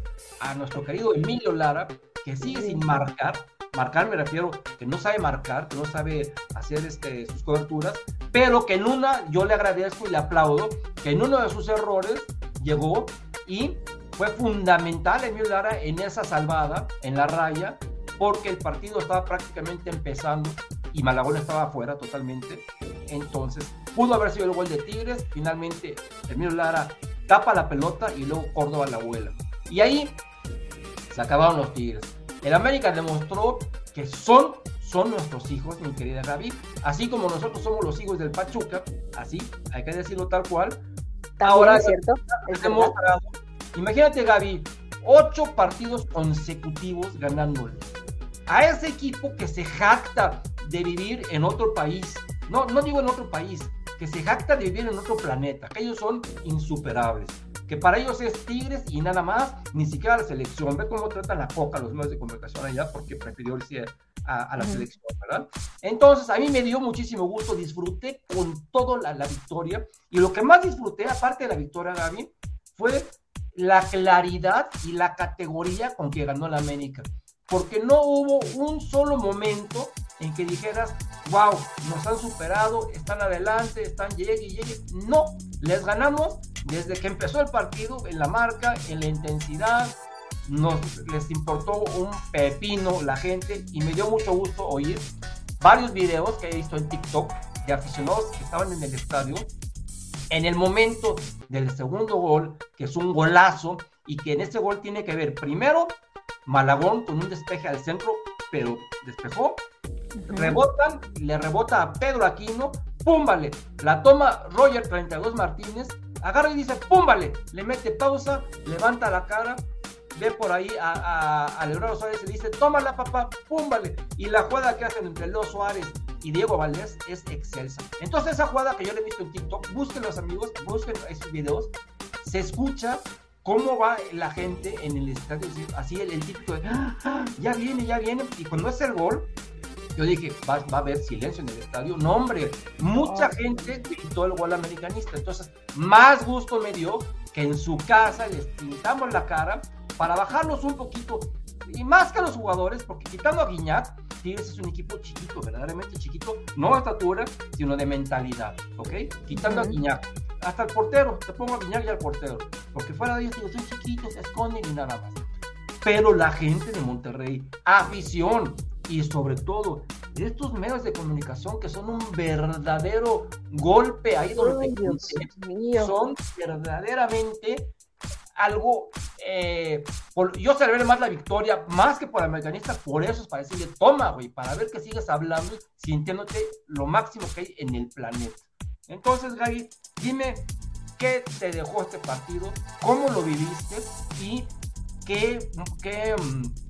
a nuestro querido Emilio Lara, que sigue sin marcar. Marcar me refiero que no sabe marcar, que no sabe hacer este, sus coberturas, pero que en una yo le agradezco y le aplaudo, que en uno de sus errores llegó y fue fundamental Emilio Lara en esa salvada, en la raya, porque el partido estaba prácticamente empezando y Malagón estaba afuera totalmente. Entonces, pudo haber sido el gol de Tigres. Finalmente, Emilio Lara tapa la pelota y luego Córdoba la vuela. Y ahí se acabaron los Tigres. El América demostró que son, son nuestros hijos, mi querida Gaby. Así como nosotros somos los hijos del Pachuca, así, hay que decirlo tal cual. Ahora es cierto. demostrado. Imagínate, Gaby, ocho partidos consecutivos ganándole. A ese equipo que se jacta de vivir en otro país, no, no digo en otro país, que se jacta de vivir en otro planeta, que ellos son insuperables, que para ellos es Tigres y nada más, ni siquiera la selección. Ve cómo tratan la poca los medios de comunicación allá porque prefirió irse a, la selección, ¿verdad? Entonces, a mí me dio muchísimo gusto, disfruté con toda la, la victoria y lo que más disfruté, aparte de la victoria, Gaby, fue la claridad y la categoría con que ganó la América. Porque no hubo un solo momento en que dijeras, wow, nos han superado, están adelante, están llegue y llegue. No, les ganamos desde que empezó el partido, en la marca, en la intensidad. Nos, les importó un pepino la gente y me dio mucho gusto oír varios videos que he visto en TikTok de aficionados que estaban en el estadio en el momento del segundo gol, que es un golazo, y que en ese gol tiene que ver primero Malagón con un despeje al centro, pero despejó, rebotan, le rebota a Pedro Aquino, púmbale, la toma Roger 32 Martínez, agarra y dice, púmbale, le mete pausa, levanta la cara, ve por ahí a, a, Leonardo Suárez y dice, tómala papá, púmbale, y la jugada que hacen entre Leo Suárez y Diego Valdés es excelsa. Entonces esa jugada que yo le he visto en TikTok, busquen los amigos, busquen esos videos, se escucha cómo va la gente en el estadio, así el, de, ah, ah, ya viene, ya viene, y cuando es el gol, yo dije, va, a haber silencio en el estadio. No, hombre, mucha gente gritó el gol americanista. Entonces, más gusto me dio que en su casa les pintamos la cara para bajarlos un poquito. Y más que a los jugadores, porque quitando a Guiñac, Tigres es un equipo chiquito, verdaderamente chiquito, no de estatura, sino de mentalidad, ¿ok? Quitando a Guiñac. Hasta el portero, te pongo a Guiñac y al portero, porque fuera de ellos son chiquitos, se esconden y nada más. Pero la gente de Monterrey, afición, y sobre todo estos medios de comunicación que son un verdadero golpe ahí donde son verdaderamente algo eh, yo celebré más la victoria más que por americanista por eso es para decirle toma güey para ver que sigues hablando sintiéndote lo máximo que hay en el planeta entonces Gaby dime qué te dejó este partido cómo lo viviste y qué, qué mm,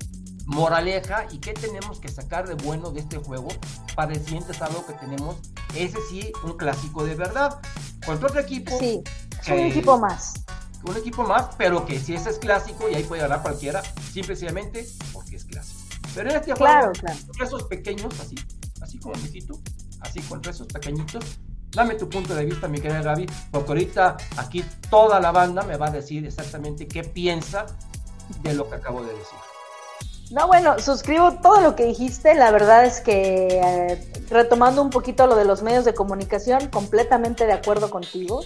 moraleja y qué tenemos que sacar de bueno de este juego para el siguiente sábado que tenemos. Ese sí, un clásico de verdad. Contra otro equipo. Sí, un equipo más. Un equipo más, pero que si ese es clásico y ahí puede ganar cualquiera, simplemente porque es clásico. Pero en este juego, esos pequeños, así, así como necesito, así contra esos pequeñitos, Dame tu punto de vista, mi querida Gaby, porque ahorita aquí toda la banda me va a decir exactamente qué piensa de lo que acabo de decir. No, bueno, suscribo todo lo que dijiste. La verdad es que eh, retomando un poquito lo de los medios de comunicación, completamente de acuerdo contigo.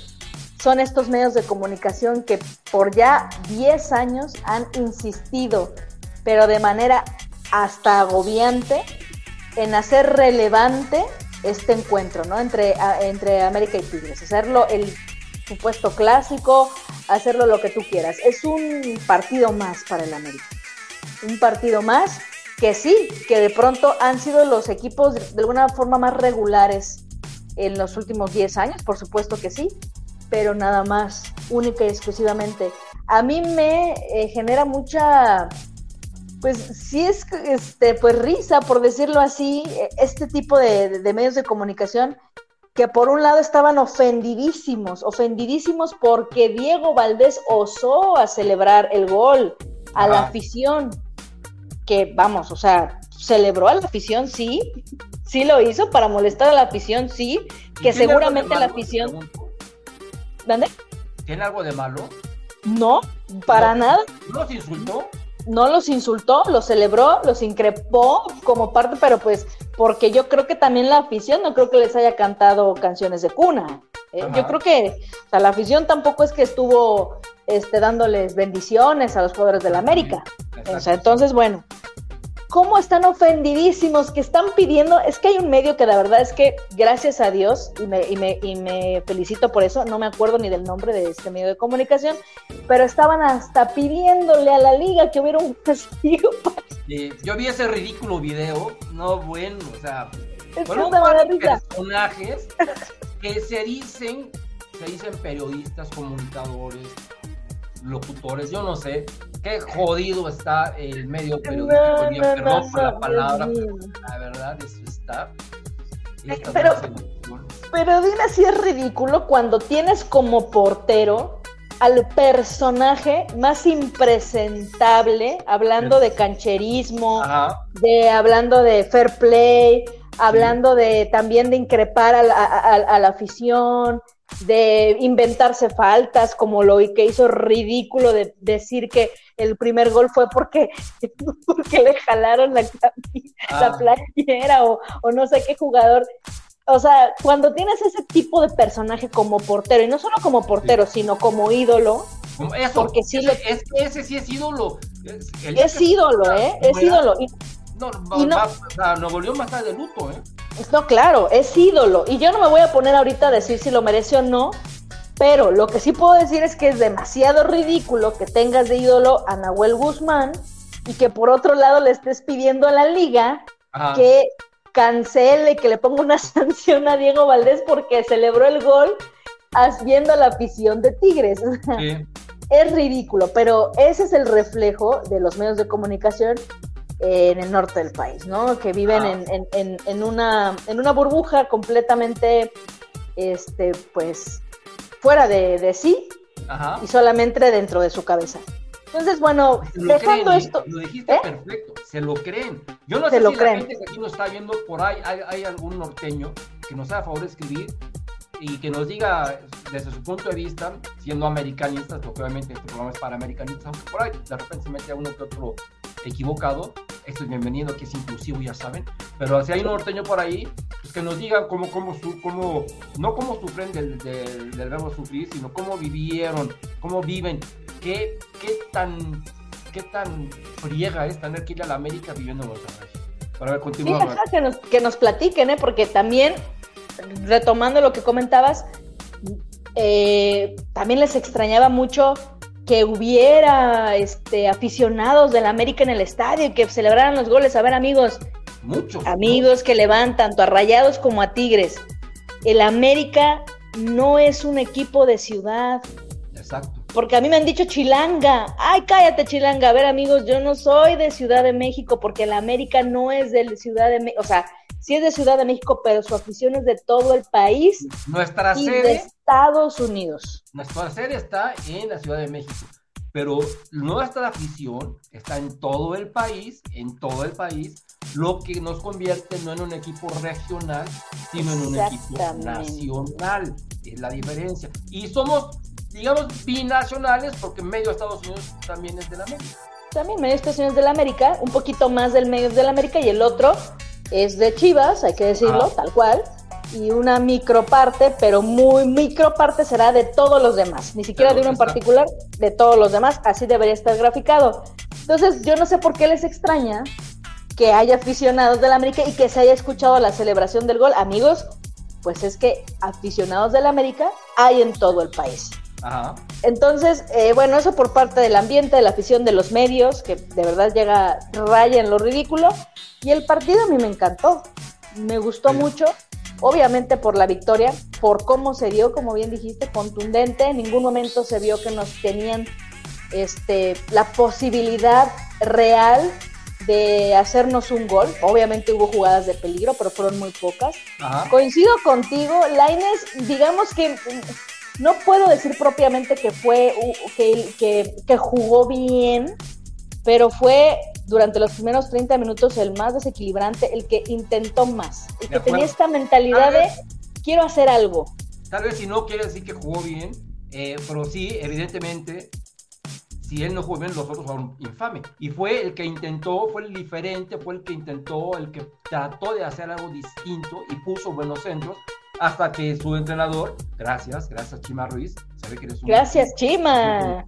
son estos medios de comunicación que por ya 10 años han insistido, pero de manera hasta agobiante, en hacer relevante este encuentro, ¿no? Entre, entre América y Tigres, hacerlo el supuesto clásico, hacerlo lo que tú quieras. Es un partido más para el América. Un partido más que sí, que de pronto han sido los equipos de alguna forma más regulares en los últimos 10 años, por supuesto que sí, pero nada más, única y exclusivamente. A mí me eh, genera mucha, pues sí es, este, pues risa, por decirlo así, e, este tipo de, de medios de comunicación que por un lado estaban ofendidísimos, ofendidísimos porque Diego Valdés osó a celebrar el gol a la afición, que vamos, o sea, celebró a la afición, sí, sí lo hizo para molestar a la afición, sí, que seguramente la afición... ¿Dónde? ¿Tiene algo de malo? No, para nada. ¿No los insultó? No los insultó, los celebró, los increpó como parte, pero pues porque yo creo que también la afición no creo que les haya cantado canciones de cuna. ¿eh? Yo creo que o sea, la afición tampoco es que estuvo este, dándoles bendiciones a los jugadores de la América. O sea, entonces, bueno, cómo están ofendidísimos, que están pidiendo, es que hay un medio que la verdad es que, gracias a Dios, y me, y me, y me felicito por eso, no me acuerdo ni del nombre de este medio de comunicación, pero estaban hasta pidiéndole a la liga que hubiera un castigo. yo vi ese ridículo video, no bueno, o sea, fueron un personajes que se dicen, se dicen periodistas, comunicadores, locutores, yo no sé, qué jodido está el medio periodístico, perdón por la palabra, pero la verdad eso está. Pero, pero dime si es ridículo cuando tienes como portero al personaje más impresentable, hablando de cancherismo, de hablando de fair play, hablando de también de increpar a la afición, de inventarse faltas, como lo que hizo ridículo de decir que el primer gol fue porque, porque le jalaron la, la ah. playera o, no sé qué jugador. O sea, cuando tienes ese tipo de personaje como portero, y no solo como portero, sino como ídolo, porque sí es, ese sí es ídolo. Es, ídolo, ¿eh? Es ídolo. no, no, no, no volvió más tarde de luto, ¿eh? No, claro, es ídolo. Y yo no me voy a poner ahorita a decir si lo merece o no, pero lo que sí puedo decir es que es demasiado ridículo que tengas de ídolo a Nahuel Guzmán y que por otro lado le estés pidiendo a la liga que cancele, que le ponga una sanción a Diego Valdés porque celebró el gol viendo la afición de Tigres. Es ridículo, pero ese es el reflejo de los medios de comunicación en el norte del país, ¿no? Que viven ah. en, en, en, una, en una burbuja completamente, este, pues, fuera de, de sí y solamente dentro de su cabeza. Entonces, bueno, dejando esto. Lo dijiste ¿eh? perfecto, se lo creen. Yo no sé si la gente que aquí nos está viendo por ahí, hay, hay algún norteño que nos haga favor de escribir y que nos diga desde su punto de vista, siendo americanistas, porque obviamente este programa es para americanistas, aunque por ahí de repente se mete a uno que otro equivocado, esto es bienvenido, que es inclusivo, ya saben, pero si hay un norteño por ahí, pues que nos digan cómo, cómo, su, cómo no cómo sufren del, del, del, verbo sufrir, sino cómo vivieron, cómo viven, qué, qué tan qué tan friega es tener que ir a la América viviendo en los Para ver. Sí, que nos, que nos platiquen, ¿eh? porque también retomando lo que comentabas, eh, también les extrañaba mucho que hubiera este, aficionados de la América en el estadio y que celebraran los goles. A ver, amigos, muchos amigos que le van tanto a Rayados como a Tigres. El América no es un equipo de ciudad. Exacto. Porque a mí me han dicho Chilanga. Ay, cállate, Chilanga. A ver, amigos, yo no soy de Ciudad de México porque el América no es de Ciudad de México. O sea, sí es de Ciudad de México, pero su afición es de todo el país. Nuestra y sede. de Estados Unidos. Nuestra sede está en la Ciudad de México. Pero nuestra afición está en todo el país, en todo el país, lo que nos convierte no en un equipo regional, sino en un equipo nacional. Es la diferencia. Y somos, digamos, binacionales, porque medio de Estados Unidos también es de la América. También medio Estados Unidos de la América, un poquito más del medio de la América, y el otro es de Chivas, hay que decirlo, ah. tal cual. y una microparte, pero muy microparte será de todos los demás, ni siquiera de uno en particular, de todos los demás, así debería estar graficado. Entonces, yo no sé por qué les extraña que haya aficionados del América y que se haya escuchado la celebración del gol. Amigos, pues es que aficionados del América hay en todo el país. Ajá. Entonces, eh, bueno, eso por parte del ambiente, de la afición de los medios, que de verdad llega raya en lo ridículo. Y el partido a mí me encantó, me gustó Sí. mucho, obviamente por la victoria, por cómo se dio, como bien dijiste, contundente. En ningún momento se vio que nos tenían este, la posibilidad real de hacernos un gol. Obviamente hubo jugadas de peligro, pero fueron muy pocas. Ajá. Coincido contigo, Laines, digamos que no puedo decir propiamente que fue que, que, que jugó bien, pero fue durante los primeros 30 minutos el más desequilibrante, el que intentó más, el que tenía esta mentalidad Tal de quiero hacer algo. Tal vez si no quiere decir que jugó bien, eh, pero sí, evidentemente, si él no jugó bien, los otros fueron infame. Y fue el que intentó, fue el diferente, fue el que intentó, el que trató de hacer algo distinto y puso buenos centros hasta que su entrenador, gracias, gracias Chima Ruiz, sabe que eres un Gracias, Chima.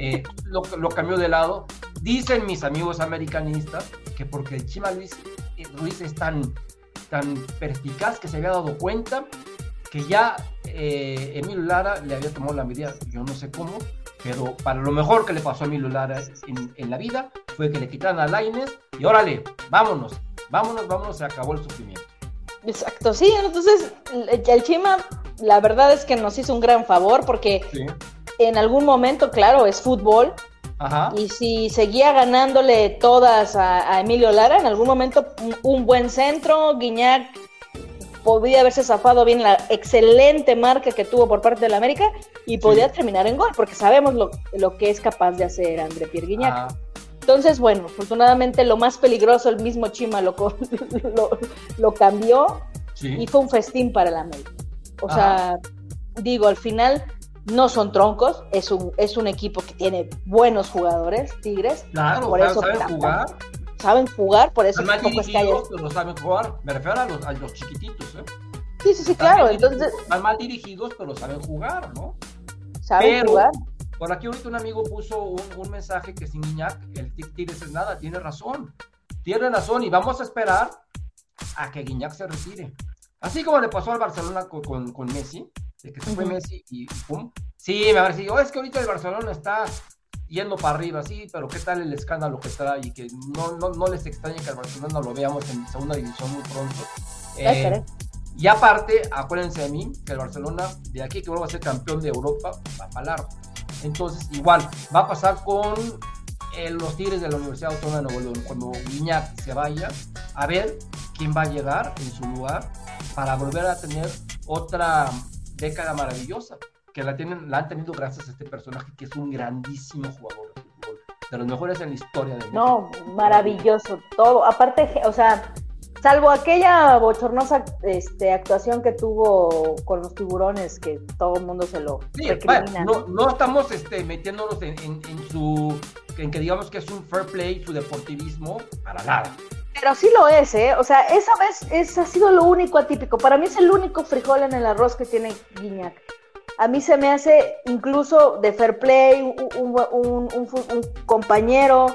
eh, lo, lo cambió de lado. Dicen mis amigos americanistas que porque Chima Luis, eh, Ruiz es tan, tan perspicaz que se había dado cuenta que ya eh, Emilio Lara le había tomado la medida, yo no sé cómo, pero para lo mejor que le pasó a Emilio Lara en, en la vida fue que le quitaran a Laines y órale, vámonos, vámonos, vámonos, se acabó el sufrimiento. Exacto, sí, entonces el, Chima, la verdad es que nos hizo un gran favor porque Sí. en algún momento, claro, es fútbol, Ajá. Y si seguía ganándole todas a, a Emilio Lara, en algún momento un, un buen centro, Guiñac podía haberse zafado bien la excelente marca que tuvo por parte del América y podía terminar en gol, porque sabemos lo, lo que es capaz de hacer André Pierre Guiñac. Ajá. Entonces, bueno, afortunadamente lo más peligroso, el mismo Chima lo, lo, lo cambió Sí. y fue un festín para el América. O sea, digo, al final no son troncos, es un, es un equipo que tiene buenos jugadores, Tigres, Claro, por saben- eso saben tampoco- jugar. saben jugar, por eso tampoco es que haya... dirigidos, pero saben jugar. Me refiero a los, a los chiquititos, ¿eh? Sí, sí, sí, Están claro, entonces Están mal dirigidos, pero saben jugar, ¿no? saben pero- jugar. Por aquí ahorita un amigo puso un, un mensaje que sin Guiñac el Tig- Tigres es nada. Tiene razón. Tiene razón y vamos a esperar a que Guiñac se retire. Así como le pasó al Barcelona con, con, con Messi, de que se fue. Messi y, y pum. Sí, me a decir, oh, es que ahorita el Barcelona está yendo para arriba, sí, pero qué tal el escándalo que trae y que no, no, no les extrañe que al Barcelona lo veamos en segunda división muy pronto. Eh, y aparte, acuérdense de mí, que el Barcelona, de aquí que vuelva a ser campeón de Europa, va para largo. Entonces, igual, va a pasar con eh, los Tigres de la Universidad Autónoma de Nuevo León. Cuando Guiñac se vaya, a ver quién va a llegar en su lugar para volver a tener otra década maravillosa, que la, tienen, la han tenido gracias a este personaje que es un grandísimo jugador de fútbol, de los mejores en la historia de México. No, maravilloso, todo. Aparte, o sea, salvo aquella bochornosa este, actuación que tuvo con los tiburones, que todo el mundo se lo Sí, recrimina. no, no estamos este, metiéndonos en, en- en su, en que digamos que es un fair play, su deportivismo, para nada. Pero sí lo es, ¿eh? O sea, esa vez es, ha sido lo único atípico. Para mí es el único frijol en el arroz que tiene Guiñac. A mí se me hace incluso de fair play, un, un- un- un fu- un compañero.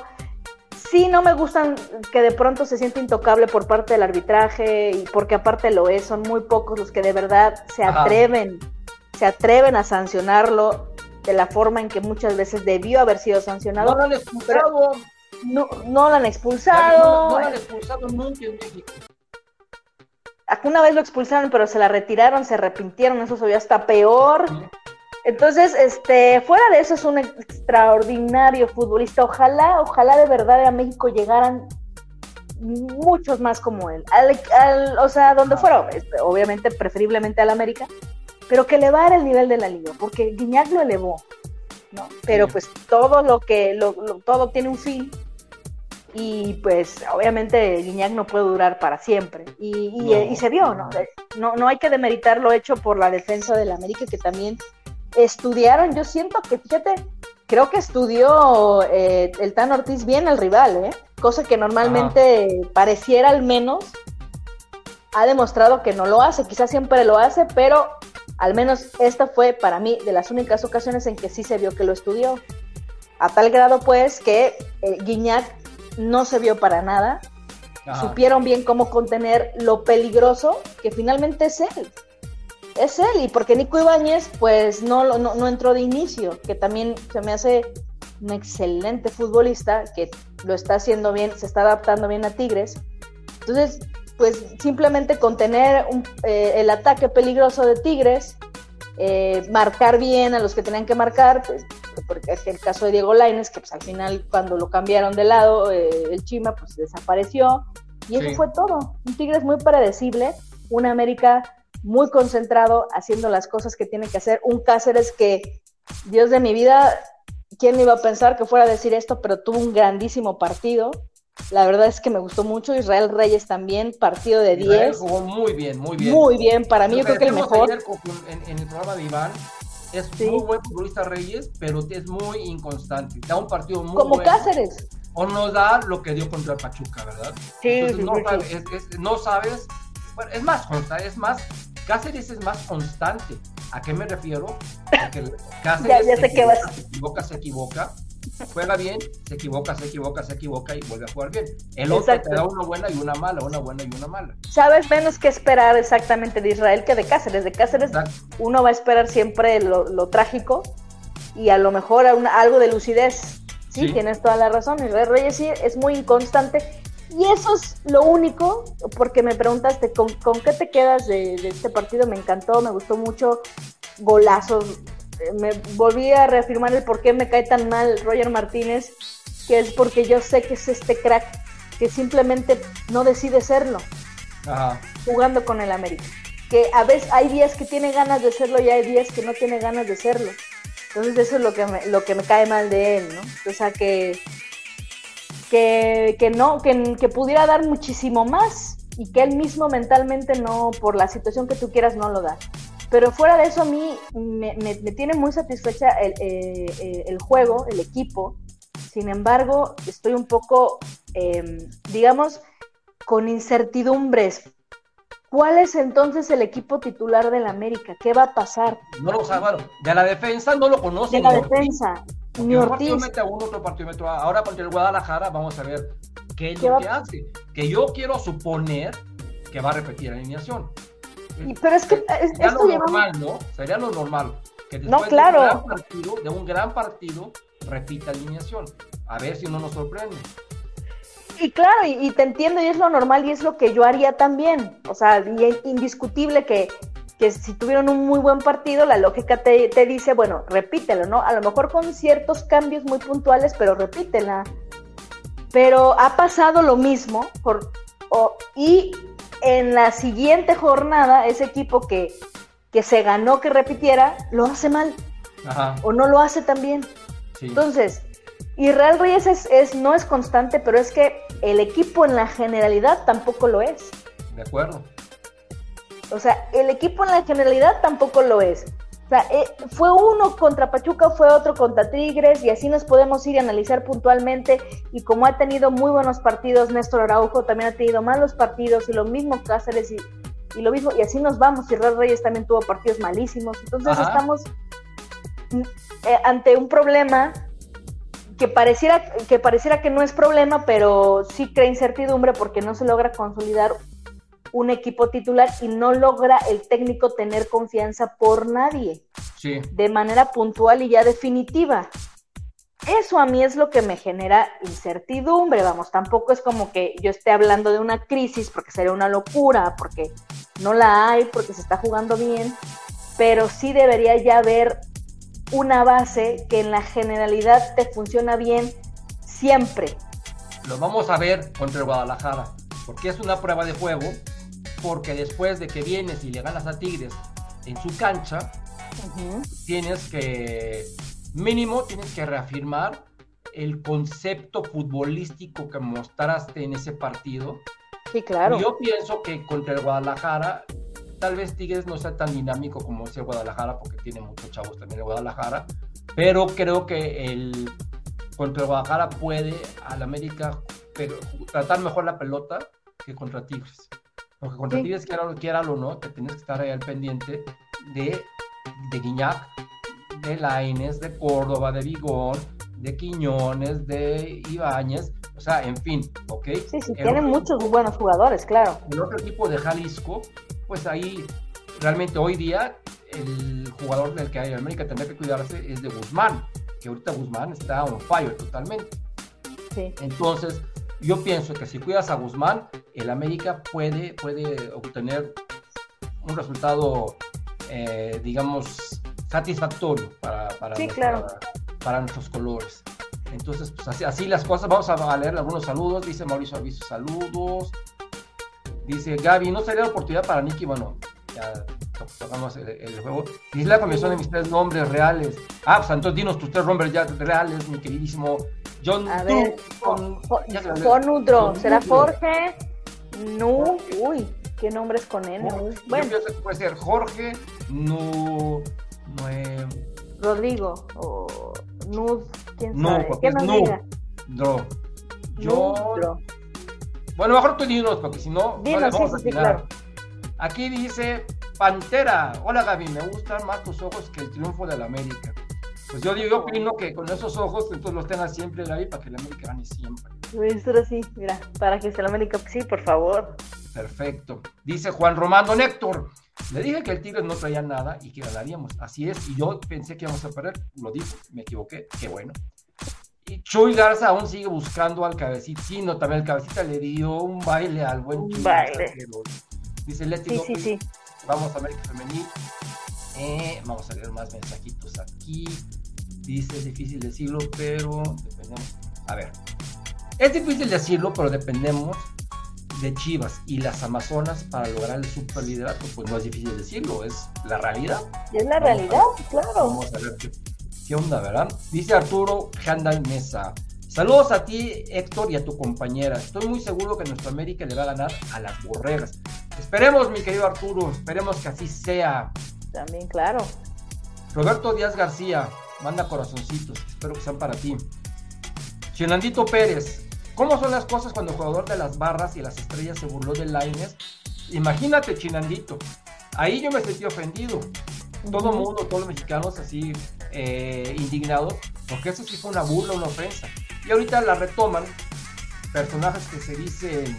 Sí, no me gustan que de pronto se siente intocable por parte del arbitraje, y porque aparte lo es, son muy pocos los que de verdad se Ajá. atreven, se atreven a sancionarlo de la forma en que muchas veces debió haber sido No sancionado. lo han expulsado. No, no lo han No, expulsado. no lo han expulsado nunca en México. Una vez lo expulsaron, pero se la retiraron, se arrepintieron, eso se vio hasta peor. Entonces, este, fuera de eso es un extraordinario futbolista. Ojalá, ojalá de verdad a México llegaran muchos más como él. Al- al- o sea, donde fuera, este, obviamente, preferiblemente al América, pero que elevara el nivel de la liga, porque Guiñac lo elevó, ¿no? Pero pues todo lo que, lo- lo- todo tiene un fin. Y pues obviamente Guiñac no puede durar para siempre. Y, y- No, y se vio, ¿no? ¿no? No hay que demeritar lo hecho por la defensa del América, que también estudiaron. Yo siento que, fíjate, creo que estudió eh, el Tan Ortiz bien al rival, ¿eh? Cosa que normalmente pareciera al menos ha demostrado que no lo hace, quizás siempre lo hace, pero al menos esta fue para mí de las únicas ocasiones en que sí se vio que lo estudió. A tal grado pues que eh, Guiñac no se vio para nada, Ajá. supieron bien cómo contener lo peligroso que finalmente es él. Es él, y porque Nico Ibáñez pues no, no, no entró de inicio, que también se me hace un excelente futbolista, que lo está haciendo bien, se está adaptando bien a Tigres. Entonces, pues simplemente contener un- eh, el ataque peligroso de Tigres, eh, marcar bien a los que tenían que marcar, pues, porque es el caso de Diego Laines, que pues al final cuando lo cambiaron de lado, eh, el Chima pues desapareció, y eso fue todo. Un Tigres muy predecible, un América muy concentrado, haciendo las cosas que tiene que hacer, un Cáceres que, Dios de mi vida, ¿quién iba a pensar que fuera a decir esto? Pero tuvo un grandísimo partido. La verdad es que me gustó mucho. Israel Reyes también, partido de Israel 10. jugó muy bien, muy bien. Muy bien, para mí yo creo que el mejor. ayer en, en el programa de Iván, es Sí. muy buen futbolista Reyes, pero es muy inconstante. Da un partido muy Como bueno. Cáceres. O no da lo que dio contra Pachuca, ¿verdad? Sí, Entonces, sí, no, sí, sabes, es- es- no sabes. Bueno, es más constante, es más. Cáceres es más constante. ¿A qué me refiero? Porque Cáceres Ya- ya se, equivoca, vas. se equivoca, se equivoca, juega bien, se equivoca, se equivoca, se equivoca y vuelve a jugar bien. El otro Exacto. te da una buena y una mala, una buena y una mala. Sabes menos que esperar exactamente de Israel que de Cáceres. De Cáceres Exacto. uno va a esperar siempre lo, lo trágico y a lo mejor a una- algo de lucidez. Sí, Sí. tienes toda la razón. Israel Reyes sí es muy inconstante. Y eso es lo único, porque me preguntaste, ¿con, con qué te quedas de, de este partido? Me encantó, me gustó mucho, golazos. Eh, Me volví a reafirmar el por qué me cae tan mal Roger Martínez, que es porque yo sé que es este crack que simplemente no decide serlo Ajá. jugando con el América. Que a veces hay días que tiene ganas de serlo y hay días que no tiene ganas de serlo. Entonces eso es lo que me, lo que me cae mal de él, ¿no? O sea, que, que, que no, que, que pudiera dar muchísimo más y que él mismo mentalmente no, por la situación que tú quieras, no lo da. Pero fuera de eso, a mí me, me- me tiene muy satisfecha el, eh, eh, el juego, el equipo. Sin embargo, estoy un poco, eh, digamos, con incertidumbres. ¿Cuál es entonces el equipo titular del América? ¿Qué va a pasar? No lo sabe, bueno, de la defensa no lo conoce. De la defensa, ni un partido mete a uno, otro partido mete a Ahora contra el Guadalajara vamos a ver qué es ¿Qué lo que hace. Que yo quiero suponer que va a repetir la alineación. Pero es que es- Sería esto lo lleva normal, ¿no? Sería lo normal. Que No, después claro. de, un gran partido, de un gran partido, repita alineación. A ver si no nos sorprende. Y claro, y, y te entiendo, y es lo normal, y es lo que yo haría también. O sea, y es indiscutible que, que si tuvieron un muy buen partido, la lógica te, te dice, bueno, repítelo, ¿no? A lo mejor con ciertos cambios muy puntuales, pero repítela. Pero ha pasado lo mismo, por, y en la siguiente jornada, ese equipo que, que se ganó que repitiera, lo hace mal, Ajá, o no lo hace tan bien. sí. Entonces, Israel Reyes es, es- no es constante, pero es que el equipo en la generalidad tampoco lo es. De acuerdo. O sea, el equipo en la generalidad tampoco lo es. O sea, eh, fue uno contra Pachuca, fue otro contra Tigres, y así nos podemos ir a analizar puntualmente. Y como ha tenido muy buenos partidos, Néstor Araujo también ha tenido malos partidos, y lo mismo Cáceres, y, y lo mismo, y así nos vamos. Israel Reyes también tuvo partidos malísimos. Entonces Ajá. estamos mm, eh, ante un problema que pareciera, que pareciera que no es problema, pero sí crea incertidumbre porque no se logra consolidar un equipo titular y no logra el técnico tener confianza por nadie Sí. de manera puntual y ya definitiva. Eso a mí es lo que me genera incertidumbre, vamos, tampoco es como que yo esté hablando de una crisis porque sería una locura, porque no la hay, porque se está jugando bien, pero sí debería ya haber una base que en la generalidad te funciona bien siempre. Lo vamos a ver contra el Guadalajara. Porque es una prueba de juego. Porque después de que vienes y le ganas a Tigres en su cancha, tienes que, mínimo, tienes que reafirmar el concepto futbolístico que mostraste en ese partido. Sí, claro. Yo pienso que contra el Guadalajara, tal vez Tigres no sea tan dinámico como es el Guadalajara, porque tiene muchos chavos también el Guadalajara, pero creo que el contra el Guadalajara puede al América pero, tratar mejor la pelota que contra Tigres. Porque contra Sí. Tigres, quiera, quiéralo o no, te tienes que estar ahí al pendiente de, de Guiñac, de Laines, de Córdoba, de Vigón, de Quiñones, de Ibáñez, o sea, en fin, ¿ok? Sí, sí, El tienen muchos buenos jugadores, claro. el otro equipo de Jalisco, pues ahí realmente hoy día el jugador del que hay en América tendría que cuidarse es de Guzmán, que ahorita Guzmán está on fire totalmente. Sí. Entonces, yo pienso que si cuidas a Guzmán, el América puede, puede obtener un resultado, eh, digamos, satisfactorio para, para, Sí, nuestra- claro. para nuestros colores. Entonces, pues así, así las cosas. Vamos a leer algunos saludos. Dice Mauricio Aviso, saludos. Dice Gaby, ¿no sería oportunidad para Nicky? Bueno, ya to- tocamos el, el juego. Dice la comisión de mis tres nombres reales. Ah, pues entonces dinos tus tres nombres ya reales, mi queridísimo John A Tru, ver, con- Jonudro, Con ¿será. Jorge? Nu, uy, qué nombres con N. Yo. Bueno, pienso que puede ser Jorge, Nu, Nue, Rodrigo o Nud, quién Nu, sabe. porque ¿Qué nos Nu. diga? Dro. Yo, Nudro. bueno, mejor tú dinos, porque si no, no Dinos, le sí, vamos a sí, claro. Aquí dice Pantera. Hola Gaby, me gustan más tus ojos que el triunfo de la América. Pues yo yo opino que con esos ojos entonces los tengas siempre Gaby para que la América gane siempre. Estar así, mira, para que se la América. Sí, por favor. Perfecto. Dice Juan Román, don Héctor. Le dije que el Tigres no traía nada y que ganaríamos. Así es, y yo pensé que íbamos a perder. Lo dijo, me equivoqué. Qué bueno. Y Chuy Garza aún sigue buscando al cabecita. Sí, no, también el cabecita le dio un baile al buen Chuy baile. Dice Leti Sí, sí, sí. Vamos a América Femenil. Eh, vamos a leer más mensajitos aquí. Dice, es difícil decirlo, pero dependemos. A ver. Es difícil decirlo, pero dependemos de Chivas y las Amazonas para lograr el superliderato. Pues no es difícil decirlo, es la realidad. Y es la Vamos realidad, claro. Vamos a ver qué, qué onda, ¿verdad? Dice Arturo Handal Mesa. Saludos a ti, Héctor, y a tu compañera. Estoy muy seguro que nuestra América le va a ganar a las borregas. Esperemos, mi querido Arturo, esperemos que así sea. También, claro. Roberto Díaz García, manda corazoncitos, espero que sean para ti. Chinandito Pérez, ¿cómo son las cosas cuando el jugador de las barras y las estrellas se burló de Laines? Imagínate, Chinandito, ahí yo me sentí ofendido. Todo el mundo, todos los mexicanos así eh, indignados, porque eso sí fue una burla, una ofensa. Y ahorita la retoman personajes que se dicen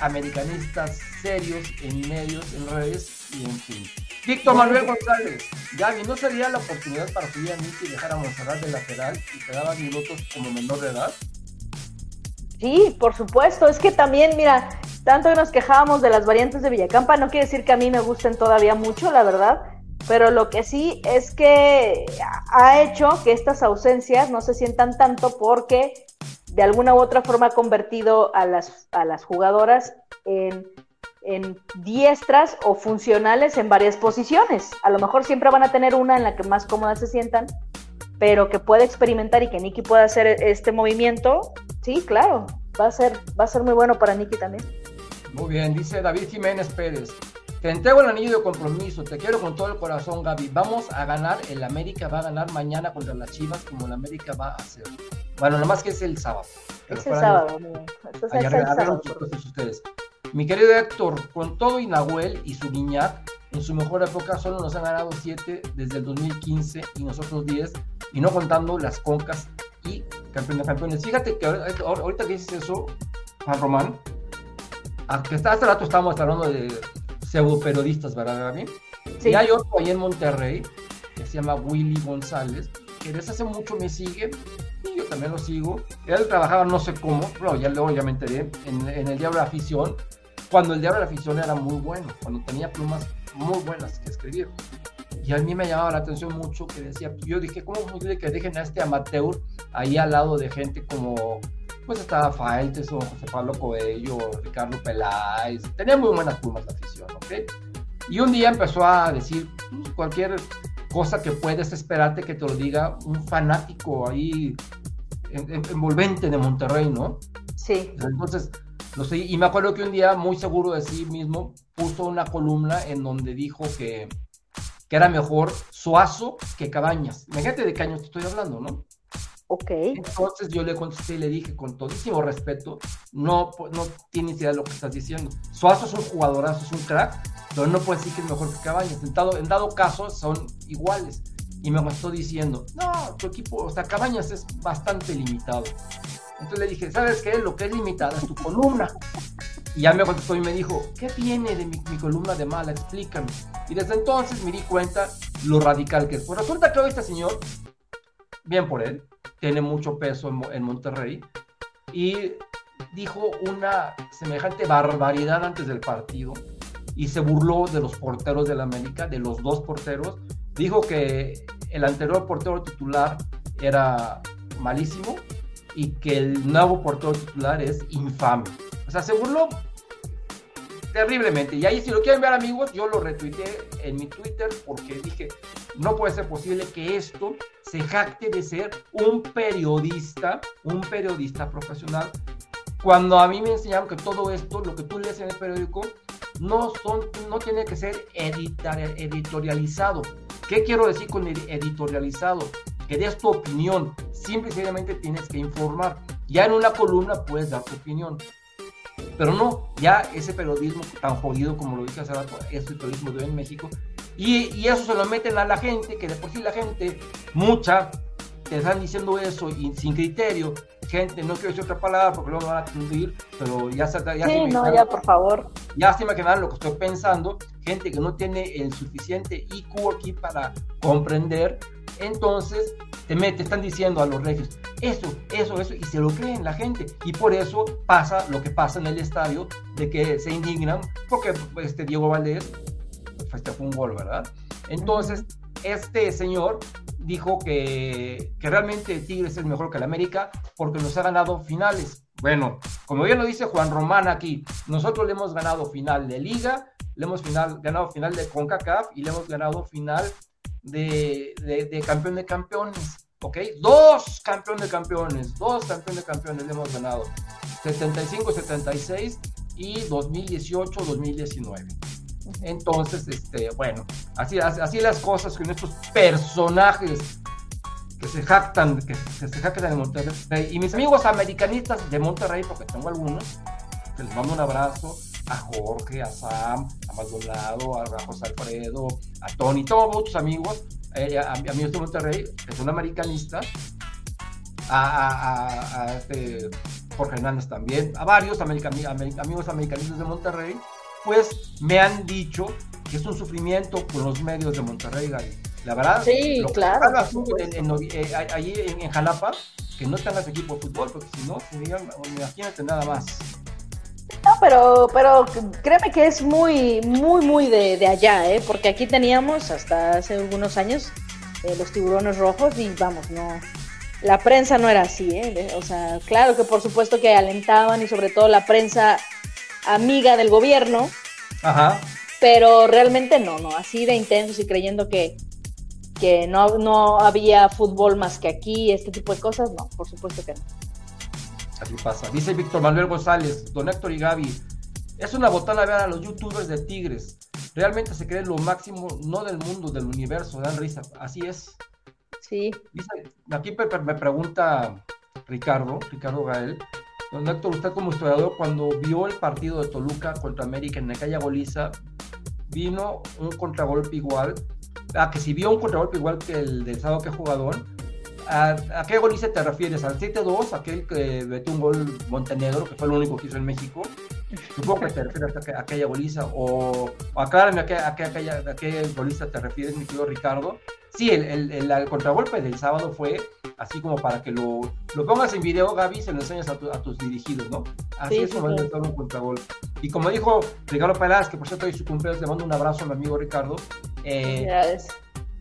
americanistas serios en medios, en redes y en fin. Víctor Manuel González, Gaby, ¿no sería la oportunidad para subir a Nicky y dejar a Monserrat de lateral y te daban minutos como menor de edad? Sí, por supuesto. Es que también, mira, tanto que nos quejábamos de las variantes de Villacampa, no quiere decir que a mí me gusten todavía mucho, la verdad. Pero lo que sí es que ha hecho que estas ausencias no se sientan tanto porque de alguna u otra forma ha convertido a las, a las jugadoras en, en diestras o funcionales en varias posiciones. A lo mejor siempre van a tener una en la que más cómodas se sientan, pero que pueda experimentar y que Nicky pueda hacer este movimiento, sí, claro, va a ser, va a ser muy bueno para Nicky también. Muy bien, dice David Jiménez Pérez. Te entrego el anillo de compromiso, te quiero con todo el corazón, Gaby. Vamos a ganar, el América va a ganar mañana contra las Chivas como el América va a hacer. Bueno, nada más que es el sábado. Es el sábado. Eso es el sábado. ustedes. Mi querido Héctor, con todo y Nahuel y su Guiñac, en su mejor época solo nos han ganado 7 desde el 2015 y nosotros 10, y no contando las concas y campeón de campeones. Fíjate que ahor- ahor- ahorita que dices eso, Juan Román, a que hasta hace rato estábamos hablando de pseudo periodistas, ¿verdad, Gaby? Sí. Y hay otro ahí en Monterrey que se llama Willy González, que desde hace mucho me sigue y yo también lo sigo. Él trabajaba no sé cómo, pero ya luego ya me enteré, en, en el Diablo de la Afición, cuando el Diablo de la Afición era muy bueno, cuando tenía plumas muy buenas que escribir. Y a mí me llamaba la atención mucho que decía, yo dije, ¿cómo es posible que dejen a este amateur ahí al lado de gente como, pues estaba Faeltes o José Pablo Coelho, Ricardo Peláez, tenía muy buenas plumas la afición, ¿ok? Y un día empezó a decir pues, cualquier cosa que puedes esperarte que te lo diga un fanático ahí en- en- envolvente de Monterrey, ¿no? Sí, Entonces, no sé, y me acuerdo que un día, muy seguro de sí mismo, puso una columna en donde dijo que, que era mejor Suazo que Cabañas. Imagínate de qué años te estoy hablando, ¿no? Ok. Entonces yo le contesté y le dije con todísimo respeto, no, no tienes idea de lo que estás diciendo. Suazo es un jugadorazo, es un crack, pero no puedes decir que es mejor que Cabañas. En dado, en dado caso son iguales. Y me estoy diciendo, no, tu equipo, o sea, Cabañas es bastante limitado. Entonces le dije, ¿sabes qué? Lo que es limitado es tu columna. Y ya me contestó y me dijo, ¿qué viene de mi, columna de mala? Explícame. Y desde entonces me di cuenta lo radical que es. Pues resulta que hoy este señor, bien por él, tiene mucho peso en, Monterrey y dijo una semejante barbaridad antes del partido y se burló de los porteros del América, de los dos porteros. Dijo que el anterior portero titular era malísimo y que el nuevo portero titular es infame. O sea, se burló terriblemente. Y ahí si lo quieren ver amigos, yo lo retuiteé en mi Twitter porque dije, no puede ser posible que esto se jacte de ser un periodista, un periodista profesional, cuando a mí me enseñaron que todo esto, lo que tú lees en el periódico, no, son, no tiene que ser editorializado. ¿Qué quiero decir con editorializado? Que des tu opinión, simple y sencillamente tienes que informar. Ya en una columna puedes dar tu opinión. Pero no, ya ese periodismo tan jodido como lo dije hace rato, este periodismo de hoy en México, y, y, eso se lo meten a la gente, que de por sí la gente, mucha, te están diciendo eso sin criterio. Gente, no quiero decir otra palabra porque luego me van a atundir, pero ya se ya Sí, no, ya por favor. Ya se imaginan lo que estoy pensando. Gente que no tiene el suficiente IQ aquí para comprender. Entonces, te mete, están diciendo a los regios, eso, eso, eso, y se lo creen la gente. Y por eso pasa lo que pasa en el estadio, de que se indignan, porque este Diego Valdés fue un gol, ¿verdad? Entonces, este señor dijo que, que realmente Tigres es mejor que el América porque nos ha ganado finales. Bueno, como bien lo dice Juan Román aquí, nosotros le hemos ganado final de Liga, le hemos ganado final de CONCACAF y le hemos ganado final de, de, campeón de campeones. ¿ok? Dos campeón de campeones, dos campeón de campeones le hemos ganado. 75-76 y 2018-2019. Entonces, este, bueno, así, así las cosas con estos personajes que se jactan, que, se jactan de Monterrey. Y mis amigos americanistas de Monterrey, porque tengo algunos, les mando un abrazo a Jorge, a Sam, a Maldonado, a José Alfredo, a Tony, todos muchos amigos, eh, a, amigos de Monterrey, que son americanistas, a, este Jorge Hernández también, a varios amigos americanistas de Monterrey, pues me han dicho que es un sufrimiento con los medios de Monterrey, La verdad, sí, claro. Eh, allí en, Jalapa, que no están los equipos de fútbol, porque si no, imagínate nada más. No, pero, pero créeme que es muy, muy, muy de, allá, ¿eh? porque aquí teníamos hasta hace algunos años eh, los tiburones rojos y vamos, no, la prensa no era así, ¿eh? o sea, claro que por supuesto que alentaban y sobre todo la prensa amiga del gobierno. Ajá. Pero realmente no, no, así de intensos y creyendo que, que no, no había fútbol más que aquí, este tipo de cosas, no, por supuesto que no. Así pasa. Dice Víctor Manuel González, don Héctor y Gaby, es una botana ver a los youtubers de Tigres. Realmente se cree lo máximo, no del mundo, del universo, dan risa. Así es. Sí. aquí me pregunta Ricardo, Ricardo Gael, Don Héctor, usted como historiador, cuando vio el partido de Toluca contra América en la calle Goliza, vino un contragolpe igual, a que si vio un contragolpe igual que el del sábado que jugador, ¿a, ¿a qué Goliza te refieres? ¿Al 7-2, aquel que metió un gol Montenegro, que fue el único que hizo en México? Supongo que te refieres a, aquella goliza, o, o aclárame a qué, a, qué, a, qué, goliza te refieres, mi querido Ricardo. Sí, el, el, el, contragolpe del sábado fue así como para que lo, lo pongas en video, Gaby, se lo enseñas a, tus dirigidos, ¿no? Así es como sí. un contragolpe. Y como dijo Ricardo Peláez, que por cierto hoy su cumpleaños, le mando un abrazo a mi amigo Ricardo. Eh,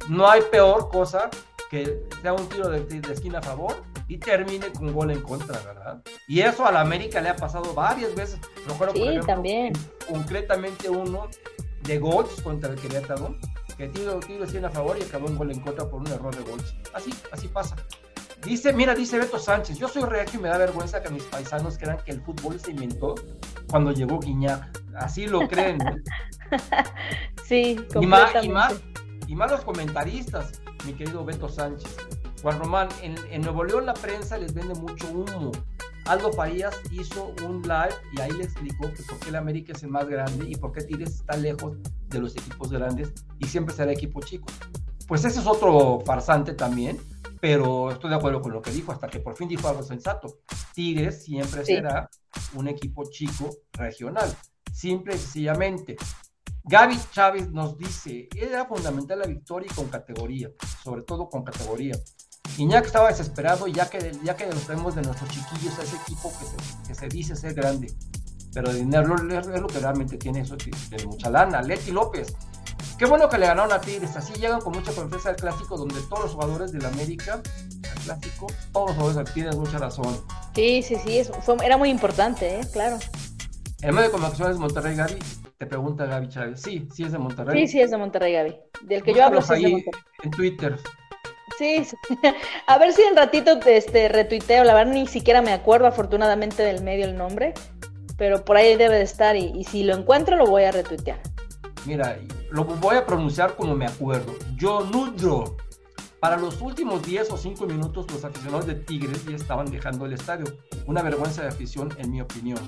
no hay peor cosa que sea un tiro de, de, esquina a favor y termine con gol en contra, ¿verdad? Y eso a la América le ha pasado varias veces. Recuerdo, sí, también. Concretamente uno de Gols contra el Querétaro, que tiro, tiro esquina a favor y acabó un gol en contra por un error de Gols. Así, así pasa. Dice, mira, dice Beto Sánchez, yo soy reactivo y me da vergüenza que mis paisanos crean que el fútbol se inventó cuando llegó Guiñac. Así lo creen. sí, y más, y más, y más los comentaristas, mi querido Beto Sánchez. Juan Román, en, en Nuevo León la prensa les vende mucho humo. Aldo Farías hizo un live y ahí le explicó que por qué el América es el más grande y por qué Tigres está lejos de los equipos grandes y siempre será equipo chico. Pues ese es otro farsante también, pero estoy de acuerdo con lo que dijo, hasta que por fin dijo algo sensato. Tigres siempre Sí. será un equipo chico regional, simple y sencillamente. Gaby Chávez nos dice, era fundamental la victoria y con categoría, sobre todo con categoría. Iñak estaba desesperado ya que, ya que vemos de nuestros chiquillos a ese equipo que se, que se dice ser grande. Pero el dinero es lo que realmente tiene eso, tiene mucha lana. Leti López, qué bueno que le ganaron a Tigres, así llegan con mucha confianza al clásico donde todos los jugadores del América, al clásico, todos los jugadores tienes mucha razón. Sí, sí, sí, es- fue- era muy importante, ¿eh? Claro. El medio de comunicación es Monterrey, Gaby, te pregunta Gaby Chávez. Sí, sí es de Monterrey. Sí, sí, es de Monterrey, Gaby. Del que yo hablo sí es de ahí Monterrey. en Twitter. A ver si en ratito este, retuiteo. La verdad ni siquiera me acuerdo afortunadamente del medio el nombre. Pero por ahí debe de estar y, y si lo encuentro lo voy a retuitear. Mira, lo voy a pronunciar como me acuerdo. Yo nutro. Para los últimos 10 o 5 minutos, los aficionados de Tigres ya estaban dejando el estadio. Una vergüenza de afición, en mi opinión.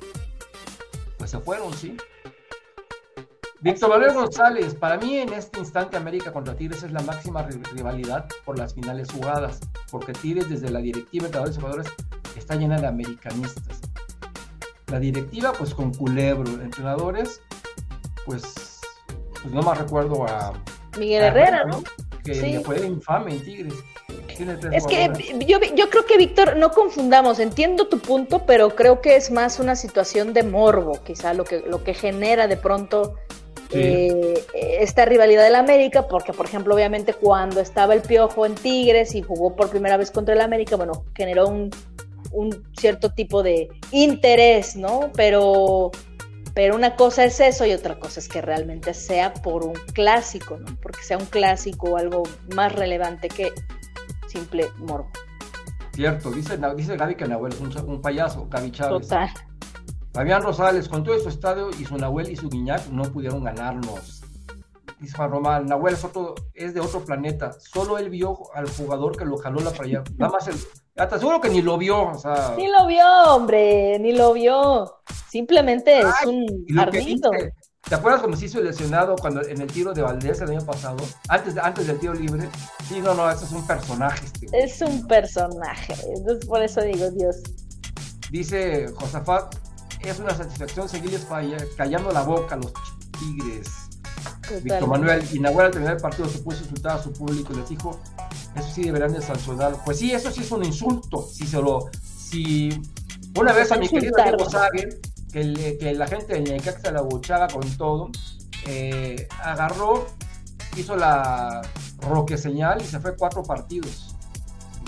Pues se fueron, sí. Víctor Manuel González, para mí en este instante América contra Tigres es la máxima ri- rivalidad por las finales jugadas, porque Tigres desde la directiva de los jugadores está llena de americanistas. La directiva pues con Culebro, entrenadores pues, pues no más recuerdo a... Miguel a Herrera, ¿no? Que Sí. fue infame en Tigres. Es que yo, yo creo que, Víctor, no confundamos, entiendo tu punto, pero creo que es más una situación de morbo, quizá lo que, lo que genera de pronto Sí. eh, esta rivalidad del América, porque, por ejemplo, obviamente cuando estaba el Piojo en Tigres y jugó por primera vez contra el América, bueno, generó un, un cierto tipo de interés, ¿no? Pero, pero una cosa es eso y otra cosa es que realmente sea por un clásico, ¿no? Porque sea un clásico o algo más relevante que simple morbo. Cierto, dice, dice Gaby que Nahuel es un, un payaso, Gaby Chávez. Total. Fabián Rosales, con todo su estadio y su Nahuel y su Guiñac no pudieron ganarnos. Dice Juan Román, Nahuel es, de otro planeta. Solo él vio al jugador que lo jaló la allá. Nada más el. Hasta seguro que ni lo vio. O sea, Ni lo vio, hombre, ni lo vio. Simplemente es un ardito. ¿Te acuerdas cuando se hizo lesionado cuando, en el tiro de Valdés el año pasado? Antes, de- antes del tiro libre. Sí, no, no, ese es un personaje. Este. Es un personaje. Entonces, por eso digo, Dios. Dice Josafat, es una satisfacción seguirles callando la boca a los tigres. Víctor. Manuel y Nahuel al terminar el partido se puso a insultar a su público y les dijo, eso sí deberían de sancionar. Pues sí, eso sí es un insulto. Si se lo, si una vez a mi querido amigo sabe que, que la gente de Necaxa la buchaba con todo, eh, agarró, hizo la roque señal y se fue cuatro partidos.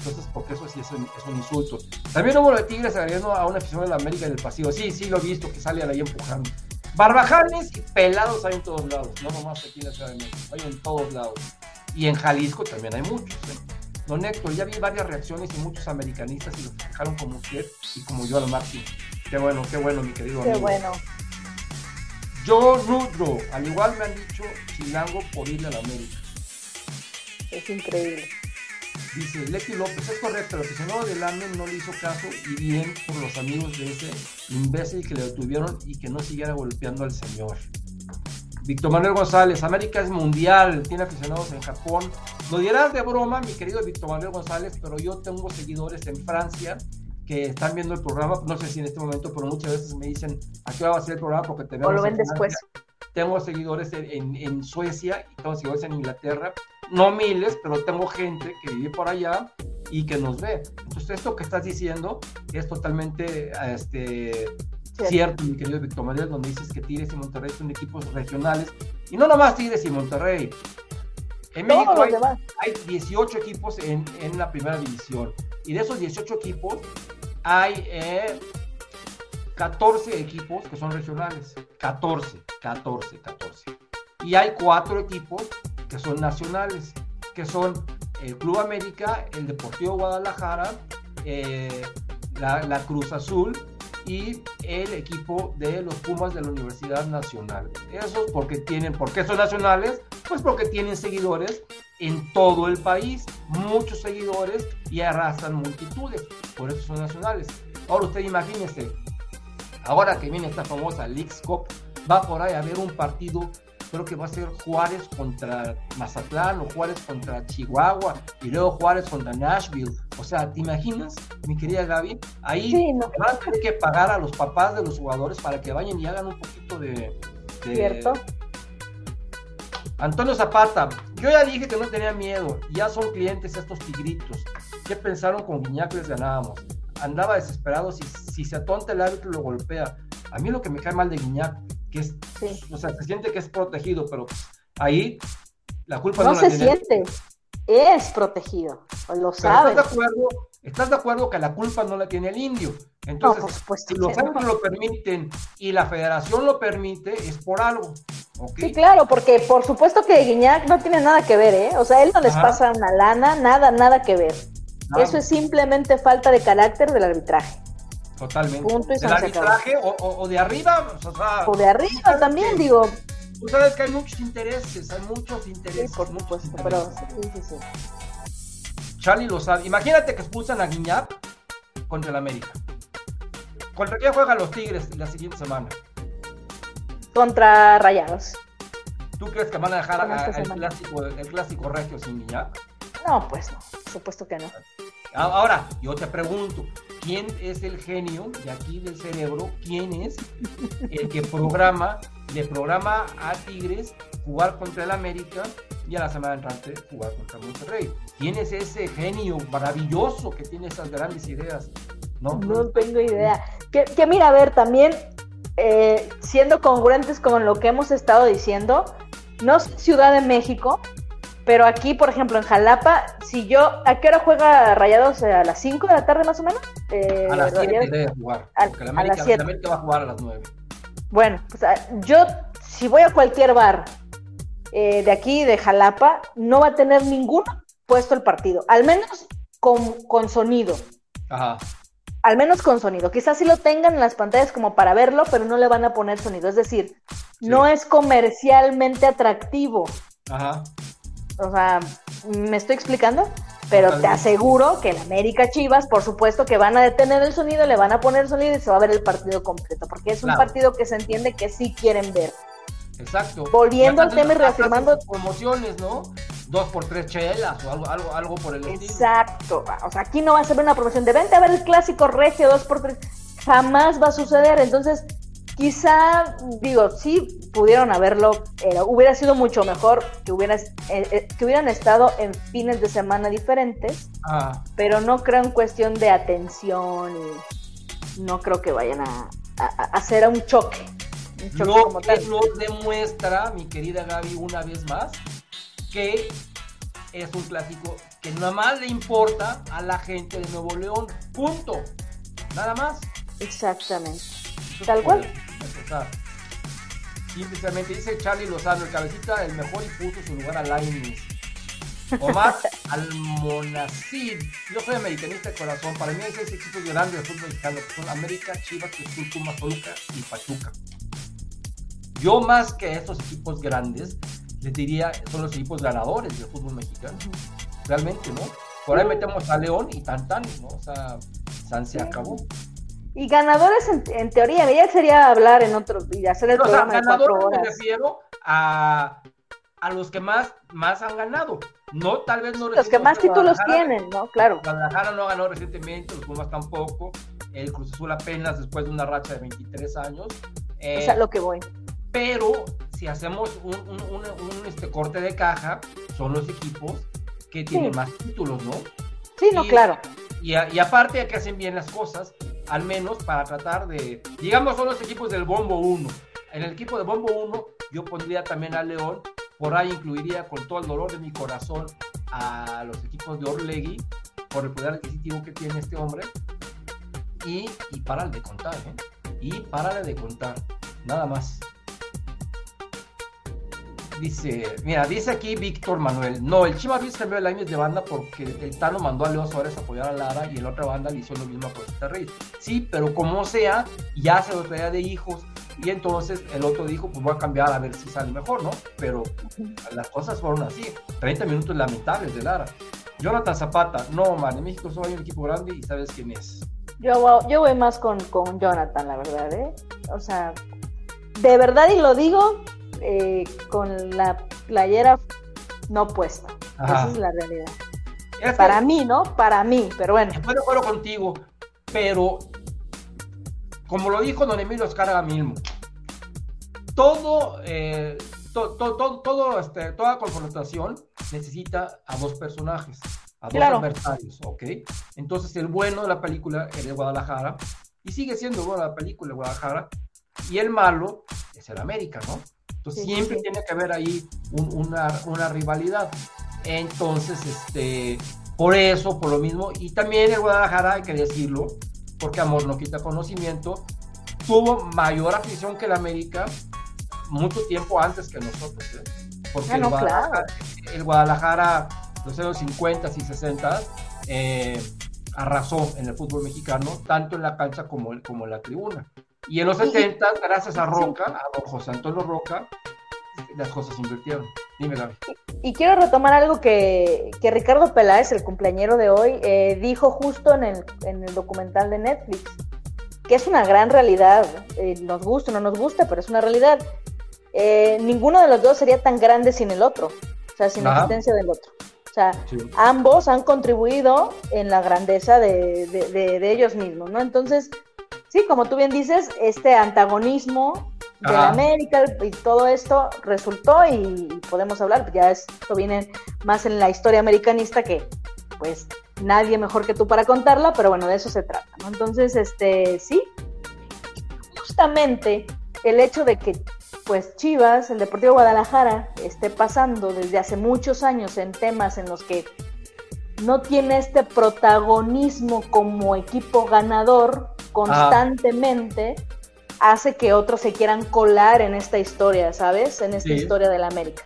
Entonces, porque eso sí es un, es un insulto. También hubo de Tigres agrediendo a una afición de la América en el pasillo. Sí, sí, lo he visto, que sale ahí empujando. Barbajanes y pelados hay en todos lados, no nomás aquí en la Ciudad de México, hay en todos lados. Y en Jalisco también hay muchos. ¿eh? Don Héctor, ya vi varias reacciones y muchos americanistas y lo festejaron como usted y como yo al máximo. Qué bueno, qué bueno, mi querido Qué amigo. bueno. Yo nutro, al igual me han dicho Chilango por irle a la América. Es increíble. Dice Leti López, es correcto, el aficionado del AME no le hizo caso y bien por los amigos de ese imbécil que le detuvieron y que no siguiera golpeando al señor. Víctor Manuel González, América es mundial, tiene aficionados en Japón. Lo dirás de broma, mi querido Víctor Manuel González, pero yo tengo seguidores en Francia que están viendo el programa, no sé si en este momento, pero muchas veces me dicen, ¿a qué hora va a ser el programa? Porque te O lo ven en después. Tengo seguidores en, en- en Suecia y tengo seguidores en Inglaterra, no miles, pero tengo gente que vive por allá y que nos ve. Entonces, esto que estás diciendo es totalmente este, cierto, mi querido Víctor Manuel, donde dices que Tigres y Monterrey son equipos regionales, y no nomás Tigres y Monterrey. En México hay, demás. hay 18 equipos en, en la primera división, y de esos 18 equipos hay eh, 14 equipos que son regionales. 14, 14, 14. Y hay 4 equipos que son nacionales, que son el Club América, el Deportivo Guadalajara, eh, la, Cruz Azul y el equipo de los Pumas de la Universidad Nacional. Esos porque tienen, ¿por qué son nacionales? Pues porque tienen seguidores en todo el país. muchos seguidores y arrastran multitudes, por eso son nacionales. Ahora usted imagínese, ahora que viene esta famosa Leagues Cup, va por ahí a haber un partido creo que va a ser Juárez contra Mazatlán o Juárez contra Chihuahua y luego Juárez contra Nashville. O sea, ¿te imaginas, mi querida Gaby? Ahí van a tener que pagar a los papás de los jugadores para que vayan y hagan un poquito de... ¿Cierto? Antonio Zapata, yo ya dije que no tenía miedo, ya son clientes estos tigritos. ¿Qué pensaron con Guiñac les ganábamos? Andaba desesperado, si, si se atonta el árbitro lo golpea. A mí lo que me cae mal de Guiñac que es, o sea, se siente que es protegido, pero ahí la culpa no, se siente, es protegido, lo sabe. ¿estás de, acuerdo, ¿Estás de acuerdo que la culpa no la tiene el indio? Entonces, si los árbitros lo permiten y la federación lo permite, es por algo. Sí, claro, porque por supuesto que Guiñac no tiene nada que ver, ¿eh? O sea, él no les pasa una lana, nada, nada que ver. Eso es simplemente falta de carácter del arbitraje. Totalmente. Punto y arbitraje o, o, de arriba. O, de arriba también, digo. Tú sabes que hay muchos intereses, hay muchos intereses. por supuesto, pero sí, sí, sí. Charlie lo sabe. Imagínate que expulsan a Guiñap contra el América. ¿Contra quién juegan los Tigres la siguiente semana? Contra Rayados. ¿Tú crees que van a dejar el, clásico, el clásico regio sin Guiñap? No, pues no, por supuesto que no. Ahora, yo te pregunto, quién es el genio de aquí del cerebro, quién es el que programa, le programa a Tigres jugar contra el América y a la semana entrante jugar contra Monterrey. ¿Quién es ese genio maravilloso que tiene esas grandes ideas? No, no tengo idea. Que, mira, a ver, también eh, siendo congruentes con lo que hemos estado diciendo, no es Ciudad de México, pero aquí, por ejemplo, en Jalapa, si yo, ¿a qué hora juega Rayados? ¿A las 5 de la tarde más o menos? Eh, a las 7 debe jugar. A, porque la América, a América va a jugar a las 9. Bueno, pues yo, si voy a cualquier bar eh, de aquí, de Jalapa, no va a tener ninguno puesto el partido, al menos con, con sonido. Ajá. Al menos con sonido. Quizás sí lo tengan en las pantallas como para verlo, pero no le van a poner sonido. Es decir, no es comercialmente atractivo. Ajá. O sea, ¿me estoy explicando? Pero te aseguro que el América Chivas, por supuesto que van a detener el sonido, le van a poner el sonido y se va a ver el partido completo, porque es un partido que se entiende que sí quieren ver. Exacto. Volviendo al tema y reafirmando. Promociones, ¿no? Dos por tres chelas o algo, algo, algo por el estilo. Exacto. O sea, aquí no va a ser una promoción de vente a ver el clásico regio dos por tres. Jamás va a suceder. Entonces, Quizá, digo, sí pudieron haberlo, hubiera sido mucho mejor que, hubieras, eh, eh, que hubieran estado en fines de semana diferentes, ah. pero no creo en cuestión de atención y no creo que vayan a, hacer un choque. Un choque como tal. demuestra, mi querida Gaby, una vez más, que es un clásico que nada más le importa a la gente de Nuevo León. Punto. Nada más. Exactamente. Tal cual Simplemente dice Charlie Lozano, el cabecita el mejor y puso su lugar a Lainez. Omar Almonacid. Yo soy americanista de corazón. Para mí hay seis equipos grandes de fútbol mexicano, que son América, Chivas, Cruz Pumas, Toluca y Pachuca. Yo más que estos equipos grandes, les diría, son los equipos ganadores del fútbol mexicano. Realmente, ¿no? Por ahí metemos a León y tan tan, ¿no? O sea, San se acabó. Y ganadores, en, teoría, ya sería hablar en otro y hacer el programa de cuatro horas. me refiero a, a, los que más, más han ganado. No, tal vez no Los que más títulos tienen, ¿no? Claro. Guadalajara no ganó recientemente, los Pumas tampoco. El Cruz Azul apenas después de una racha de 23 años. Eh, es a lo que voy. Pero si hacemos un, un, un, este corte de caja, son los equipos que tienen más títulos, ¿no? Sí, no, claro. Y, y aparte de que hacen bien las cosas, al menos para tratar de, digamos, son los equipos del Bombo 1. En el equipo de Bombo 1 yo pondría también a León, por ahí incluiría con todo el dolor de mi corazón a los equipos de Orlegui, por el poder adquisitivo que tiene este hombre, y, y para de contar, ¿eh? Y para de contar, nada más. Dice, mira, dice aquí Víctor Manuel. No, el Chima Ruiz cambió el año de banda porque el Tano mandó a Leo Suárez a apoyar a Lara y la otra banda le hizo lo mismo a Costa Rey. Sí, pero como sea, ya se lo traía de hijos y entonces el otro dijo, pues voy a cambiar a ver si sale mejor, ¿no? Pero las cosas fueron así. 30 minutos lamentables de Lara. Jonathan Zapata, no, man, en México solo hay un equipo grande y sabes quién es. Yo, yo voy más con, con Jonathan, la verdad, ¿eh? O sea, de verdad, y lo digo eh, con la playera no puesta. Esa es la realidad. Para mí, ¿no? Para mí, pero bueno. Estoy de acuerdo contigo, pero como lo dijo don Emilio Escarga mismo, todo, eh, todo, este, toda confrontación necesita a dos personajes, a dos adversarios, ¿ok? Entonces el bueno de la película es de Guadalajara, y sigue siendo bueno la película de Guadalajara, y el malo es el América, ¿no? Entonces siempre tiene que haber ahí una, una rivalidad. Entonces, este, por eso, por lo mismo, y también el Guadalajara, hay que decirlo, porque amor no quita conocimiento, tuvo mayor afición que el América mucho tiempo antes que nosotros. ¿eh? Porque ah, el, Guadalajara, los años 50 y 60 eh, arrasó en el fútbol mexicano, tanto en la cancha como, como en la tribuna. Y en los 70, gracias a Roca, a don José Antonio Roca, las cosas se invirtieron. Dime, Gaby. Y quiero retomar algo que, que Ricardo Peláez, el cumpleañero de hoy, eh, dijo justo en el, en el documental de Netflix, que es una gran realidad, eh, nos gusta o no nos gusta, pero es una realidad. Eh, ninguno de los dos sería tan grande sin el otro, o sea, sin la existencia del otro. O sea, ambos han contribuido en la grandeza de, de, ellos mismos, ¿no? Entonces, sí, como tú bien dices, este antagonismo de América y todo esto resultó y, podemos hablar, ya esto viene más en la historia americanista que pues nadie mejor que tú para contarla, pero bueno, de eso se trata, ¿no? Entonces, este, sí, justamente el hecho de que pues Chivas, el Deportivo Guadalajara, esté pasando desde hace muchos años en temas en los que no tiene este protagonismo como equipo ganador constantemente, hace que otros se quieran colar en esta historia, ¿sabes? En esta historia del América.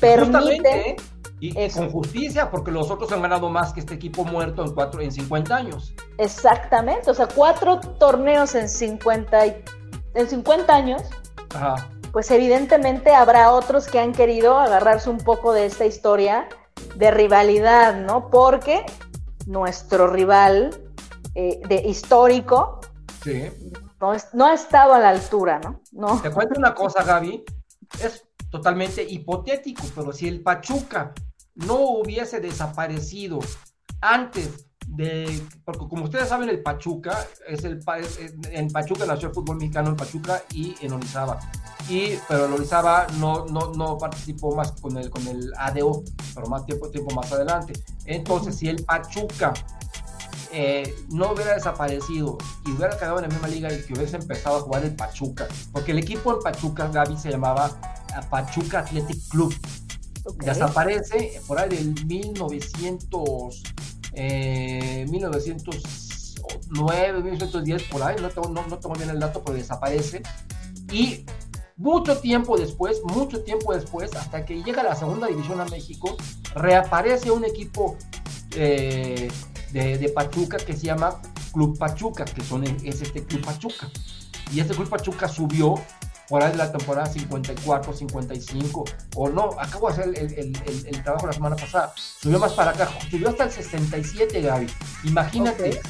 Permite... Y, con justicia, porque los otros han ganado más que este equipo muerto en, cuatro, en 50 años. Exactamente, o sea, cuatro torneos en 50, en 50 años. Pues evidentemente habrá otros que han querido agarrarse un poco de esta historia de rivalidad, ¿no? Porque nuestro rival eh, de histórico no, no, ha estado a la altura, ¿no? no. Te cuento una cosa, Gaby. Es totalmente hipotético, pero si el Pachuca no hubiese desaparecido antes de, porque como ustedes saben, el Pachuca, es el, en Pachuca nació el fútbol mexicano en Pachuca y en Orizaba. Y, pero en Orizaba no, no, no participó más con el, con el ADO, pero más tiempo, tiempo más adelante. Entonces, si el Pachuca eh, no hubiera desaparecido y hubiera quedado en la misma liga y que hubiese empezado a jugar el Pachuca, porque el equipo en Pachuca, Gaby, se llamaba Pachuca Athletic Club. Desaparece por ahí del 1900, eh, 1909, 1910, por ahí, no tengo, no, no bien el dato, pero desaparece. Y mucho tiempo después, mucho tiempo después, hasta que llega la segunda división a México, reaparece un equipo eh, de, de, Pachuca que se llama Club Pachuca, que son, es este Club Pachuca. Y este Club Pachuca subió por ahí de la temporada 54, 55, o no, acabo de hacer el, trabajo la semana pasada, subió más para acá, subió hasta el 67, Gaby. Imagínate,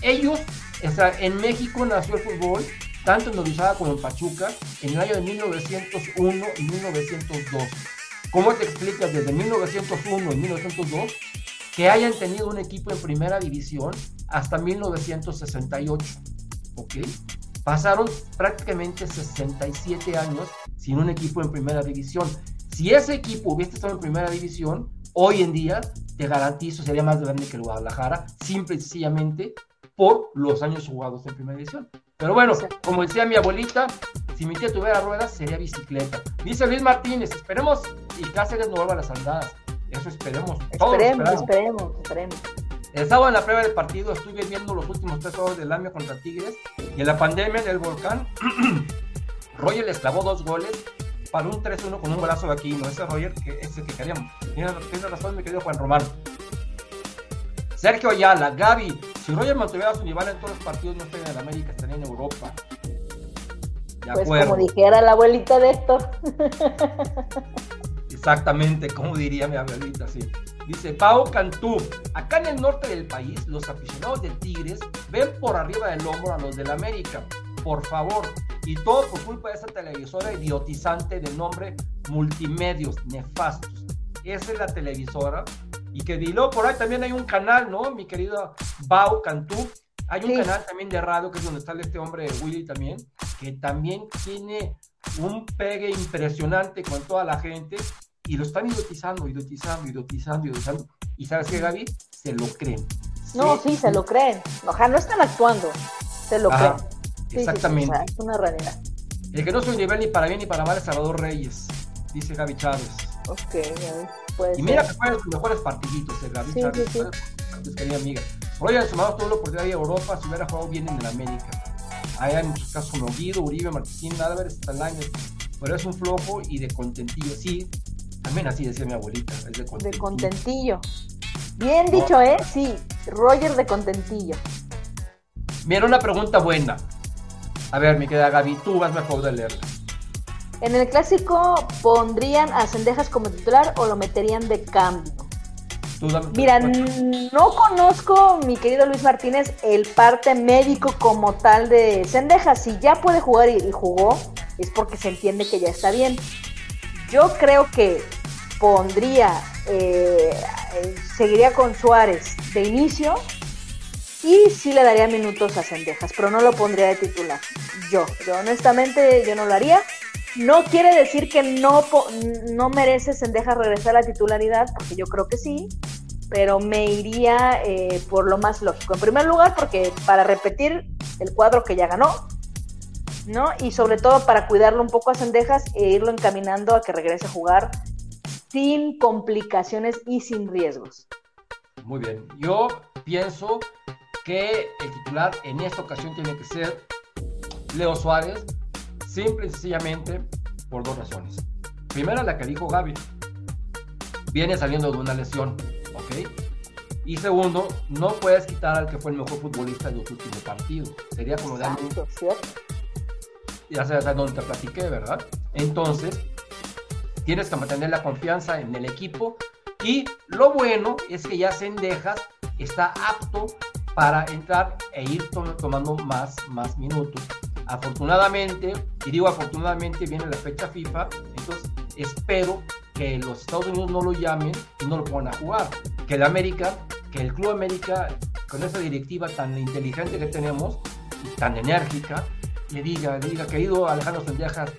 ellos, o sea, en México nació el fútbol, tanto en Orizaba como en Pachuca, en el año de 1901 y 1902. ¿Cómo te explicas desde 1901 y 1902 que hayan tenido un equipo en primera división hasta 1968? ¿Ok? Pasaron prácticamente 67 años sin un equipo en primera división. Si ese equipo hubiese estado en primera división, hoy en día, te garantizo, sería más grande que el Guadalajara, simple y sencillamente por los años jugados en primera división. Pero bueno, como decía mi abuelita, si mi tía tuviera ruedas, sería bicicleta. Dice Luis Martínez, esperemos y Cáceres no vuelva a las andadas. Eso esperemos. Esperemos, esperemos, esperemos. El sábado en la prueba del partido estuve viendo los últimos tres juegos del AMIA contra Tigres y en la pandemia del volcán, Roger les clavó dos goles para un 3-1 con un golazo de aquí. No, ese Roger que es el que queríamos. Tiene, razón, mi querido Juan Román. Sergio Ayala, Gaby, si Roger mantuviera su nivel en todos los partidos, no estaría en América, estaría en Europa. pues como dijera la abuelita de Héctor. Exactamente, como diría mi abuelita, sí. Dice Pau Cantú, acá en el norte del país, los aficionados de Tigres ven por arriba del hombro a los del América. Por favor, y todo por culpa de esa televisora idiotizante de nombre Multimedios, nefastos. Esa es la televisora. Y que diló por ahí también hay un canal, ¿no? Mi querido Pau Cantú. Hay un Sí. canal también de radio que es donde está este hombre Willy también, que también tiene un pegue impresionante con toda la gente y lo están idiotizando, idiotizando, idiotizando, idiotizando. Y sabes qué, Gaby, se lo creen. No, sí, se lo creen. Ojalá no están actuando, se lo Ajá, creen. Sí, sí, sí, exactamente. o sea, es una realidad. El que no soy nivel ni para bien ni para mal es Salvador Reyes, dice Gaby Chávez. Ok, a puede Y mira ser. que fue de sus mejores partiditos, el Gaby Sí, Chávez. sí, sí. Antes querida amiga. Roger sumado todo lo por de Europa, si hubiera jugado bien en el América. Hay en muchos casos un Guido, Uribe, Martín, Álvarez, Talañez. Pero es un flojo y de contentillo. Sí, también así decía mi abuelita, es de De contentillo. contentillo. Bien dicho, ¿eh? Sí, Roger de contentillo. Mira, una pregunta buena. A ver, mi querida Gaby, tú vas mejor de leerla. En el clásico, ¿pondrían a Cendejas como titular o lo meterían de cambio? Mira, no conozco, mi querido Luis Martínez, el parte médico como tal de Cendejas. Si ya puede jugar y, y jugó, es porque se entiende que ya está bien. Yo creo que pondría, eh, seguiría con Suárez de inicio y sí le daría minutos a Cendejas, pero no lo pondría de titular. Yo, yo honestamente, yo no lo haría. No quiere decir que no, no merece Cendejas regresar a la titularidad, porque yo creo que sí, pero me iría eh, por lo más lógico. En primer lugar, porque para repetir el cuadro que ya ganó, ¿no? Y sobre todo para cuidarlo un poco a Cendejas e irlo encaminando a que regrese a jugar sin complicaciones y sin riesgos. Muy bien. Yo pienso que el titular en esta ocasión tiene que ser Leo Suárez, simple y sencillamente por dos razones. Primera, la que dijo Gaby. Viene saliendo de una lesión, ¿ok? Y segundo, no puedes quitar al que fue el mejor futbolista de los últimos partidos. Sería como darle un Ya a dónde te platiqué, ¿verdad? Entonces, tienes que mantener la confianza en el equipo y lo bueno es que ya Sendejas está apto para entrar e ir to- tomando más, más minutos. Afortunadamente, y digo afortunadamente, viene la fecha FIFA, entonces espero que los Estados Unidos no lo llamen y no lo pongan a jugar. Que el América, que el Club América, con esa directiva tan inteligente que tenemos tan enérgica, le diga, le diga, querido Alejandro Sendejas,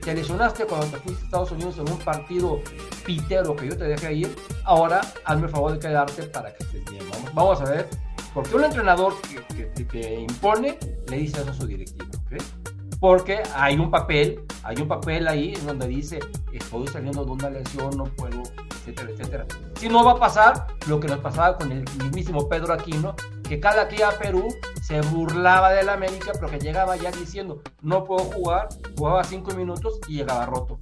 te lesionaste cuando te fuiste a Estados Unidos en un partido pitero que yo te dejé ir, ahora hazme el favor de quedarte para que estés bien. Vamos, vamos a ver, porque un entrenador que, que- que- impone le dice eso a su directiva, ¿ok? Porque hay un papel, hay un papel ahí en donde dice, estoy saliendo de una lesión, no puedo, etcétera, etcétera. Si no va a pasar lo que nos pasaba con el mismísimo Pedro Aquino, que cada que iba a Perú se burlaba del América, pero que llegaba ya diciendo, no puedo jugar, jugaba cinco minutos y llegaba roto.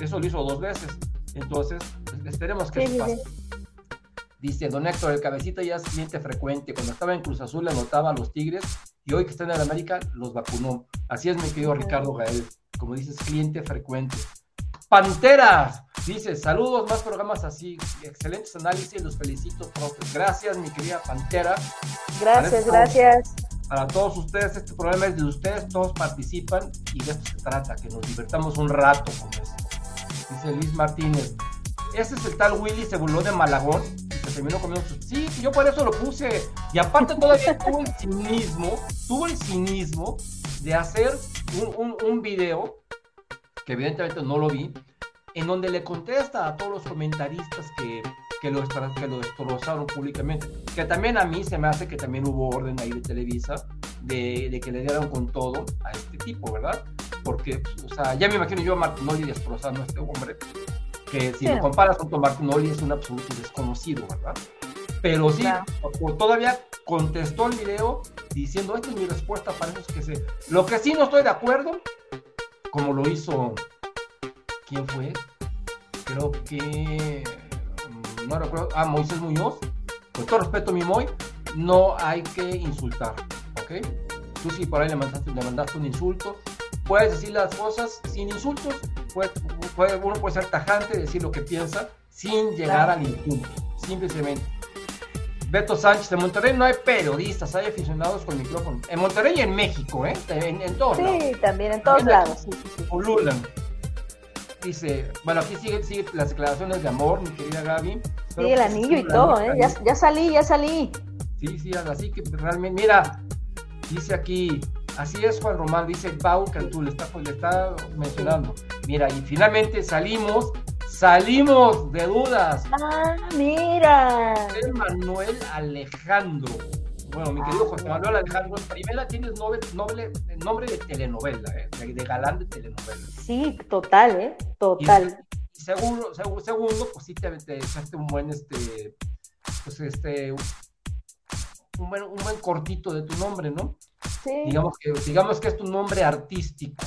Eso lo hizo dos veces. Entonces, pues, esperemos que Sí, eso sí, pase. Dice Don Héctor, el cabecita ya es cliente frecuente. Cuando estaba en Cruz Azul le anotaba a los Tigres y hoy que está en el América los vacunó. Así es, mi querido. Ricardo Gael. Como dices, cliente frecuente. Panteras, dice, saludos, más programas así. Excelentes análisis, los felicito, profe. Gracias, mi querida Pantera. Gracias, gracias. Para todos ustedes, este programa es de ustedes, todos participan y de esto se trata, que nos divertamos un rato con esto. Dice Luis Martínez, ese es el tal Willy, se burló de Malagón y se terminó comiendo sus... Sí, yo por eso lo puse. Y aparte todavía tuvo el cinismo, tuvo el cinismo de hacer un, un, un video, que evidentemente no lo vi, en donde le contesta a todos los comentaristas que, que, lo, que lo destrozaron públicamente. Que también a mí se me hace que también hubo orden ahí de Televisa de, de que le dieran con todo a este tipo, ¿verdad? Porque, o sea, ya me imagino yo a Martinoli destrozando a este hombre, que si Sí. lo comparas con Martinoli es un absoluto desconocido, ¿verdad? Pero sí, Claro. o- o todavía contestó el video diciendo, esta es mi respuesta para esos que se... Lo que sí no estoy de acuerdo, como lo hizo... ¿Quién fue? Creo que... mm, No recuerdo. Ah, Moisés Muñoz. Con todo respeto, mi Moy, no hay que insultar, ¿ok? Tú si por ahí le mandaste, le mandaste un insulto, puedes decir las cosas sin insultos, puedes, puede, uno puede ser tajante, decir lo que piensa, sin llegar Claro. al insulto, simplemente. Beto Sánchez, en Monterrey no hay periodistas, hay aficionados con micrófono. En Monterrey y en México, ¿eh? En, en todos lados. Sí, también en todos lados. Sí, sí. Dice, bueno, aquí sigue, sigue las declaraciones de amor, mi querida Gaby. Sí, el que anillo y todo, ¿eh? Ya, ya salí, ya salí. Sí, sí, así que realmente, mira, dice aquí, así es Juan Román, dice Pau Cantú, le está, le está mencionando. Mira, y finalmente salimos, salimos de dudas. Ah, mira. José Manuel Alejandro. Bueno, mi querido José Manuel Alejandro, primera tienes noble, noble- nombre de telenovela, ¿eh? de, de galán de telenovela. Sí, total, ¿eh? Total. Y seguro, segu- segundo, pues sí te, te echaste un buen, este, pues este, un buen, un buen cortito de tu nombre, ¿no? Sí. Digamos que, digamos que es tu nombre artístico.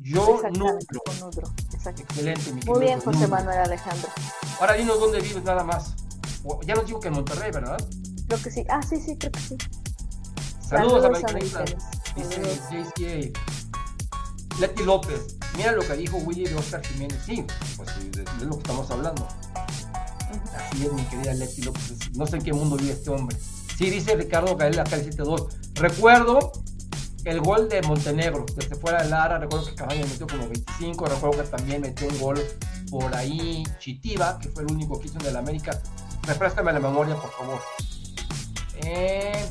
Yo Nublo. Exacto. Excelente, mi Muy bien, José. Manuel Alejandro. Ahora dinos dónde vives nada más. Ya nos digo que en Monterrey, ¿verdad? Creo que sí. Ah, sí, sí, creo que sí. Saludos, Saludos, americanistas. Dice JCA. Leti López. Mira lo que dijo Willy de Oscar Jiménez. Sí, pues sí, de, de lo que estamos hablando. Así es, mi querida Leti López. No sé en qué mundo vive este hombre. Sí, dice Ricardo Gael acá el 7-2. Recuerdo el gol de Montenegro, desde fuera de Lara. Recuerdo que Cabaña metió como 25. Recuerdo que también metió un gol por ahí Chitiba, que fue el único que hizo en el América. Refrescame la memoria, por favor. Eh,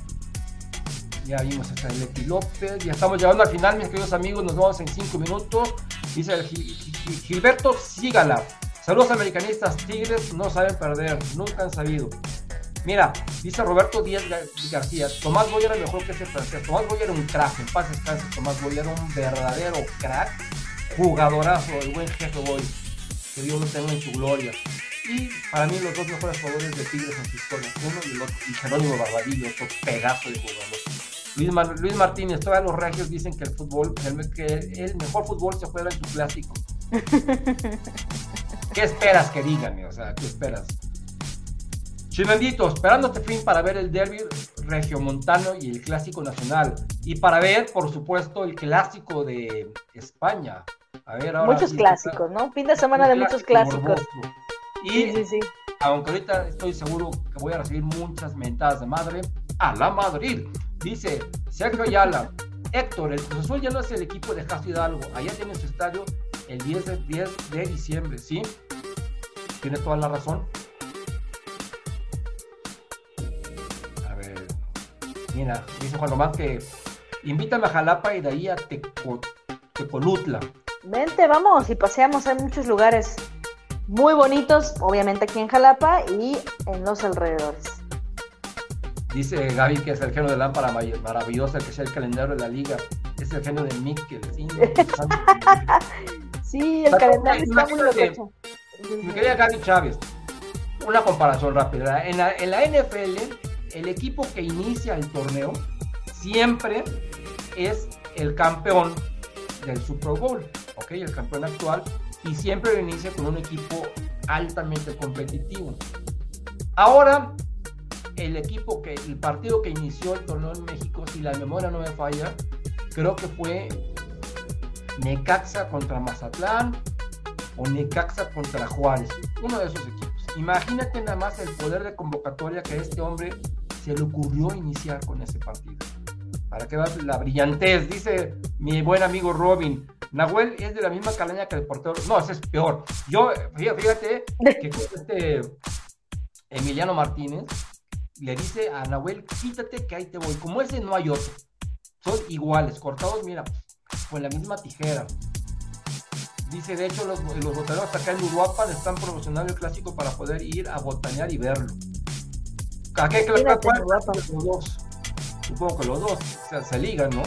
ya vimos esta de Leti López. Ya estamos llegando al final, mis queridos amigos. Nos vemos en 5 minutos. Dice el Gil- Gil- Gilberto Sígala. Saludos americanistas. Tigres no saben perder. Nunca han sabido. Mira, dice Roberto Díaz Gar- García. Tomás Boy era mejor que ese francés. Tomás Boy era un crack. En paz descanse. Tomás Boy era un verdadero crack. Jugadorazo. El buen jefe Boy. Que Dios lo tenga en su gloria. Y para mí los dos mejores jugadores de Tigres en su historia, uno y el otro, y Jerónimo Barbadillo, otro pedazo de jugador. Luis, Luis Martínez, todos los regios dicen que el fútbol, el, que el mejor fútbol se juega en su clásico. ¿Qué esperas que digan? O sea, ¿qué esperas? Chinandito, esperando este fin para ver el derby regiomontano y el clásico nacional. Y para ver, por supuesto, el clásico de España. A ver, ahora Muchos sí, clásicos, ¿no? Fin de semana de muchos clásico clásicos. morboso. Y Sí, sí, sí. aunque ahorita estoy seguro que voy a recibir muchas mentadas de madre, a la Madrid. Dice Sergio Ayala, Héctor, el Cruz Azul ya no es el equipo de Castro Hidalgo, allá tiene su estadio el 10 de, 10 de diciembre, ¿sí? Tiene toda la razón. Mira, dice Juan Román que invítame a Jalapa y de ahí a Teco- Tecolutla. Vente, vamos y paseamos. Hay muchos lugares muy bonitos, obviamente aquí en Jalapa y en los alrededores. Dice Gaby que es el genio de lámpara maravillosa, que es el calendario de la liga. Es el genio de Mikel. Sí. Sí, el calendario una- está muy lococho. Mi querida Gaby Chávez, una comparación rápida. En la, en la NFL, el equipo que inicia el torneo siempre es el campeón del Super Bowl, ¿ok? El campeón actual, y siempre lo inicia con un equipo altamente competitivo. Ahora, el equipo que, el partido que inició el torneo en México, si la memoria no me falla, creo que fue Necaxa contra Mazatlán o Necaxa contra Juárez, uno de esos equipos. Imagínate nada más el poder de convocatoria que este hombre se le ocurrió iniciar con ese partido. Para que veas la brillantez, dice mi buen amigo Robin. Nahuel es de la misma calaña que el portero. No, ese es peor. Yo, fí- fíjate que este Emiliano Martínez le dice a Nahuel, quítate que ahí te voy. Como ese no hay otro. Son iguales, cortados, mira, con la misma tijera. Dice, de hecho, los, los botaneros acá en Uruapan están promocionando el clásico para poder ir a botanear y verlo. ¿A qué ¿Cuál? Los dos. Supongo que los dos. O sea, se ligan, ¿no?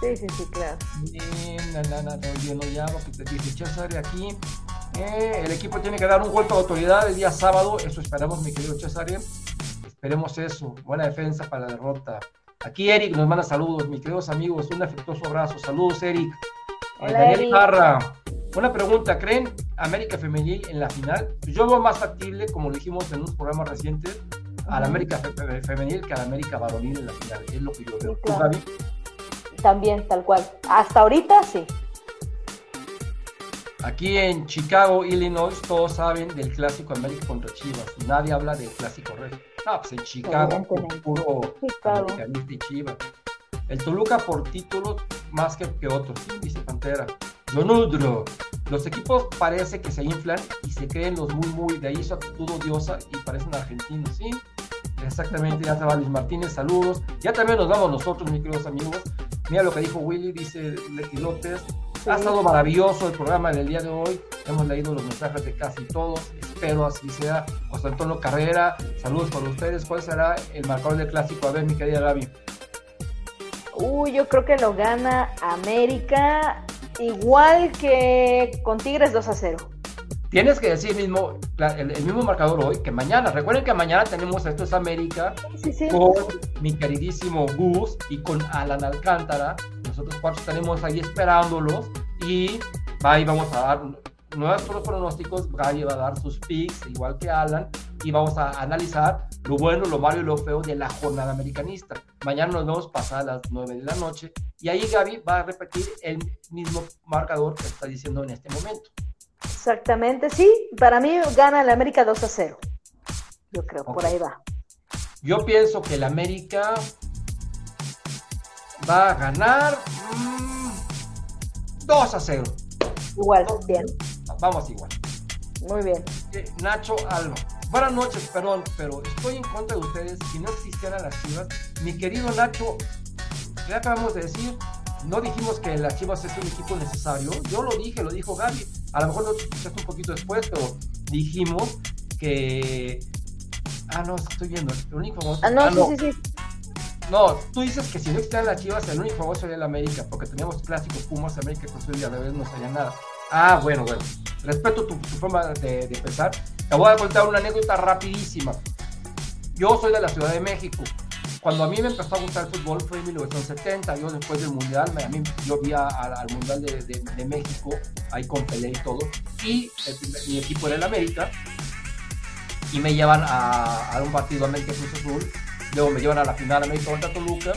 Sí, sí, sí, claro. Bien, la lana te olvidando ya, porque te César aquí. eh, el equipo tiene que dar un golpe de autoridad el día sábado. Eso esperamos, mi querido César. Esperemos eso. Buena defensa para la derrota. Aquí Eric nos manda saludos, mis queridos amigos. Un afectuoso abrazo. Saludos, Eric. Eh, Hola, Daniel Eric. Parra. Una pregunta, ¿creen América Femenil en la final? Yo veo más factible, como lo dijimos en unos programas recientes, a la. América fe- fe- Femenil que a la América Varonil en la final. Es lo que yo veo. Sí, ¿Tú, claro. También, tal cual. Hasta ahorita sí. Aquí en Chicago, Illinois, todos saben del clásico América contra Chivas. Nadie habla del clásico Rey. No, pues en Chicago, puro Chicago. americanista y Chivas. El Toluca por títulos más que, que otros, dice Pantera. Donudro. Los equipos parece que se inflan y se creen los muy, muy, de ahí su actitud odiosa y parecen argentinos, ¿sí? Exactamente, ya va Luis Martínez, saludos. Ya también nos vamos nosotros, mis queridos amigos. Mira lo que dijo Willy, dice Leti López. Ha estado maravilloso el programa del día de hoy. Hemos leído los mensajes de casi todos. Espero así sea. José Antonio Carrera, saludos para ustedes. ¿Cuál será el marcador del clásico? A ver, mi querida Gaby. Uy, yo creo que lo gana América igual que con Tigres 2 a 0. Tienes que decir mismo, el, el mismo marcador hoy que mañana. Recuerden que mañana tenemos Esto es América Sí, sí. con mi queridísimo Gus y con Alan Alcántara. Nosotros cuatro estaremos ahí esperándolos y ahí vamos a dar nuestros pronósticos. Gaby va a dar sus picks, igual que Alan, y vamos a analizar lo bueno, lo malo y lo feo de la jornada americanista. Mañana nos vemos pasadas las 9 de la noche y ahí Gaby va a repetir el mismo marcador que está diciendo en este momento. Exactamente, sí. Para mí gana el América 2 a 0. Yo creo, por Ok. ahí va. Yo pienso que el América va a ganar mm, 2 a 0. Igual, bien. Vamos igual. Muy bien. Eh, Nacho Alba. Buenas noches, perdón, pero estoy en contra de ustedes. Si no existieran las chivas, mi querido Nacho, ya acabamos de decir, no dijimos que las chivas es un equipo necesario. Yo lo dije, lo dijo Gaby. A lo mejor lo escuchaste un poquito después, pero dijimos que. Ah, no, estoy viendo. El único famoso- Ah, no, Ah, sí, sí, sí. No, tú dices que si no existieran las chivas, el único famoso sería el América, porque teníamos clásicos Pumas, América, Cruz Azul y a la vez no sabía nada. Ah, bueno, bueno. Respeto tu, forma de, pensar. Te voy a contar una anécdota rapidísima. Yo soy de la Ciudad de México. Cuando a mí me empezó a gustar el fútbol fue en 1970. Yo después del Mundial, a yo vi al Mundial de, México, ahí con Pelé y todo. Y mi equipo era el América. Y me llevan a, a un partido América Cruz Azul. Luego me llevan a la final América contra Toluca.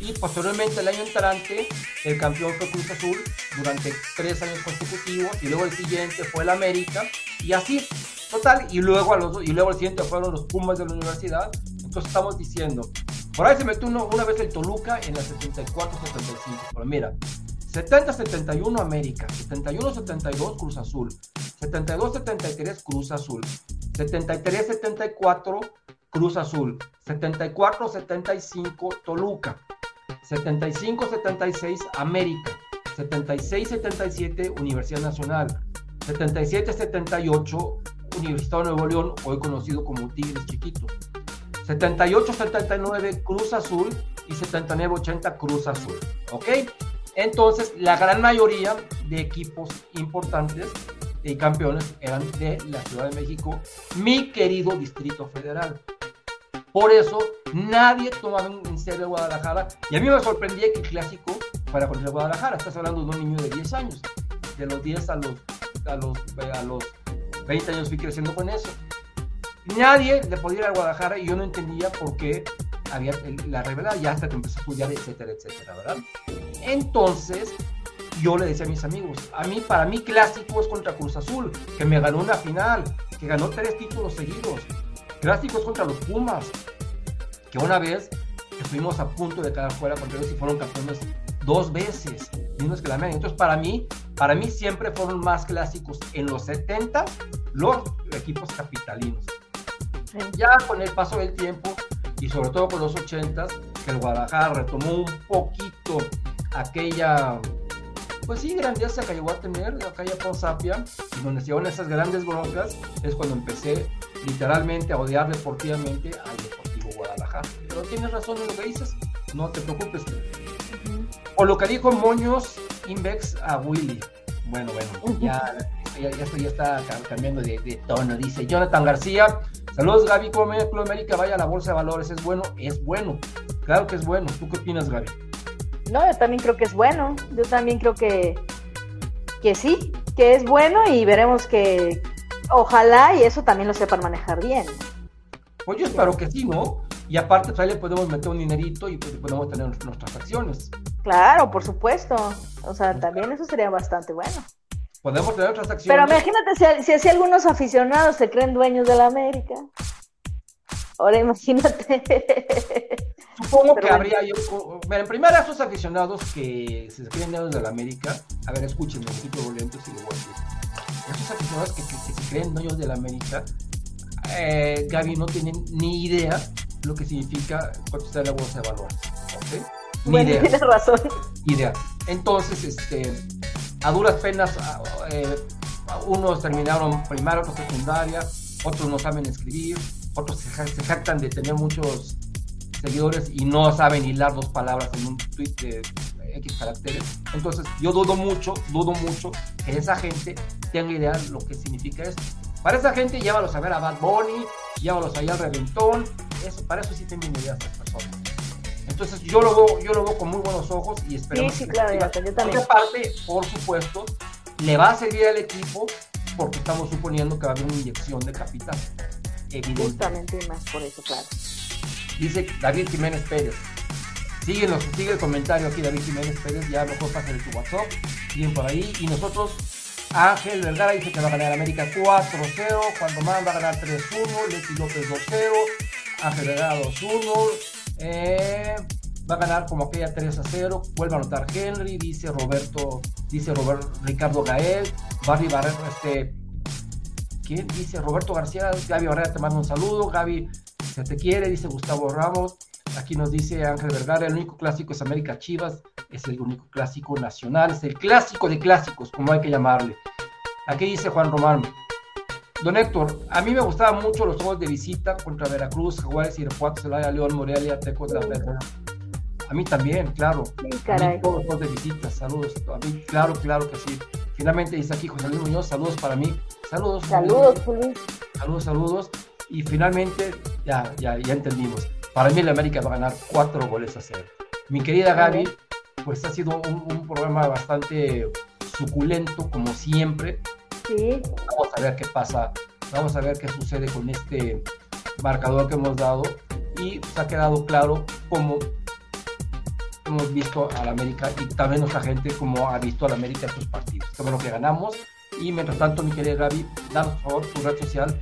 Y posteriormente el año entrante el campeón fue Cruz Azul durante tres años consecutivos. Y luego el siguiente fue el América. Y así, total. Y luego, a los, y luego el siguiente fueron los Pumas de la universidad. Entonces estamos diciendo, por ahí se metió uno- una vez el Toluca en la 74-75. Pero mira, 70-71 América, 71-72 Cruz Azul, 72-73 Cruz Azul, 73-74 Cruz Azul, 74-75 Toluca, 75-76 América, 76-77 Universidad Nacional, 77-78 Universidad de Nuevo León, hoy conocido como Tigres Chiquito, 78-79 Cruz Azul y 79-80 Cruz Azul. ¿Ok? Entonces, la gran mayoría de equipos importantes y campeones eran de la Ciudad de México, mi querido Distrito Federal. Por eso, nadie tomaba en serio Guadalajara. Y a mí me sorprendía que el clásico fuera contra Guadalajara. Estás hablando de un niño de 10 años. De los 10 a los, a los, a los 20 años fui creciendo con eso. Nadie le podía ir a Guadalajara y yo no entendía por qué había la revelada, ya hasta que empecé a estudiar, etcétera, etcétera, ¿verdad? Entonces, yo le decía a mis amigos, a mí, para mí clásico es contra Cruz Azul, que me ganó una final, que ganó tres títulos seguidos. Clásico es contra los Pumas, que una vez estuvimos a punto de quedar fuera contra ellos y fueron campeones dos veces, mismos que la América. Entonces, para mí, para mí siempre fueron más clásicos en los 70 los equipos capitalinos. Ya con el paso del tiempo y sobre todo con los 80 que el Guadalajara retomó un poquito aquella, pues sí, grandeza que llegó a tener aquella Ponsapia, y donde se llevan esas grandes broncas, es cuando empecé literalmente a odiar deportivamente al Deportivo Guadalajara. Pero tienes razón en lo que dices, no te preocupes. O lo que dijo Moños Invex a Willy. Bueno, bueno, ya, ya, ya esto ya está ca- cambiando de, de tono. Dice Jonathan García. Saludos, Gaby. ¿Cómo me Club América vaya a la bolsa de valores? ¿Es bueno? Es bueno. Claro que es bueno. ¿Tú qué opinas, Gaby? No, yo también creo que es bueno. Yo también creo que, que sí, que es bueno y veremos que ojalá y eso también lo sepan manejar bien. Pues yo espero que sí, ¿no? Y aparte, pues ahí le podemos meter un dinerito y pues, podemos tener nuestras acciones. Claro, por supuesto. O sea, también eso sería bastante bueno. podemos tener otras Pero acciones. imagínate si, si así algunos aficionados se creen dueños de la América. Ahora imagínate. Supongo Pero que bueno. habría yo. Mira, en primera, esos aficionados que se creen de la América. A ver, escúchenme, un poquito violento si lo voy a decir. Esos aficionados que, que- que se creen dueños de la América, eh, Gaby, no tienen ni idea lo que significa cotizar la bolsa de valores. ¿Ok? Ni bueno, idea. tienes razón. idea. Entonces, este, a duras penas, eh, unos terminaron primaria, otros secundaria, otros no saben escribir, otros se, ja- se jactan de tener muchos seguidores y no saben hilar dos palabras en un tweet de X caracteres. Entonces, yo dudo mucho, dudo mucho que esa gente tenga idea de lo que significa esto. Para esa gente, llévalos a ver a Bad Bunny, llévalos allá al reventón, eso, para eso sí tienen idea estas personas. Entonces yo lo veo, yo lo veo con muy buenos ojos y esperemos Sí, sí, claro, yo también. otra parte, por supuesto, le va a servir al equipo porque estamos suponiendo que va a haber una inyección de capital. Evidente. Justamente más por eso, claro. Dice David Jiménez Pérez. Síguenos, sigue el comentario aquí, David Jiménez Pérez. Ya mejor pásale tu WhatsApp. Siguen por ahí. Y nosotros, Ángel Vergara dice que va a ganar América 4-0. Cuando más va a ganar 3-1. Leti López 2-0. Ángel Vergara 2-1. Eh, va a ganar como aquella 3-0. Vuelve a anotar Henry. Dice Roberto, dice Robert, Ricardo Gael. Barry Barrero, este. ¿Quién dice? Roberto García, Gaby Barrera te manda un saludo, Gaby se te quiere, dice Gustavo Ramos, aquí nos dice Ángel Vergara, el único clásico es América Chivas, es el único clásico nacional, es el clásico de clásicos, como hay que llamarle. Aquí dice Juan Román, don Héctor, a mí me gustaban mucho los juegos de visita contra Veracruz, Jaguares, Irapuato, Celaya, León, Morelia, Tecos, La. A mí también, claro. Sí, A mí caray. todos los juegos de visita, saludos. A mí, claro, claro que sí. Finalmente dice aquí José Luis Muñoz, saludos para mí. Saludos. Saludos, Luis. Saludos, saludos. Y finalmente, ya, ya, ya entendimos. Para mí, el América va a ganar cuatro goles a cero. Mi querida Gaby, pues ha sido un, un programa bastante suculento, como siempre. Sí, Vamos a ver qué pasa. Vamos a ver qué sucede con este marcador que hemos dado. Y pues, ha quedado claro cómo hemos visto al América y también nuestra gente cómo ha visto al América estos partidos. Qué bueno que ganamos. Y mientras tanto, mi querida Gaby, danos por favor tu red social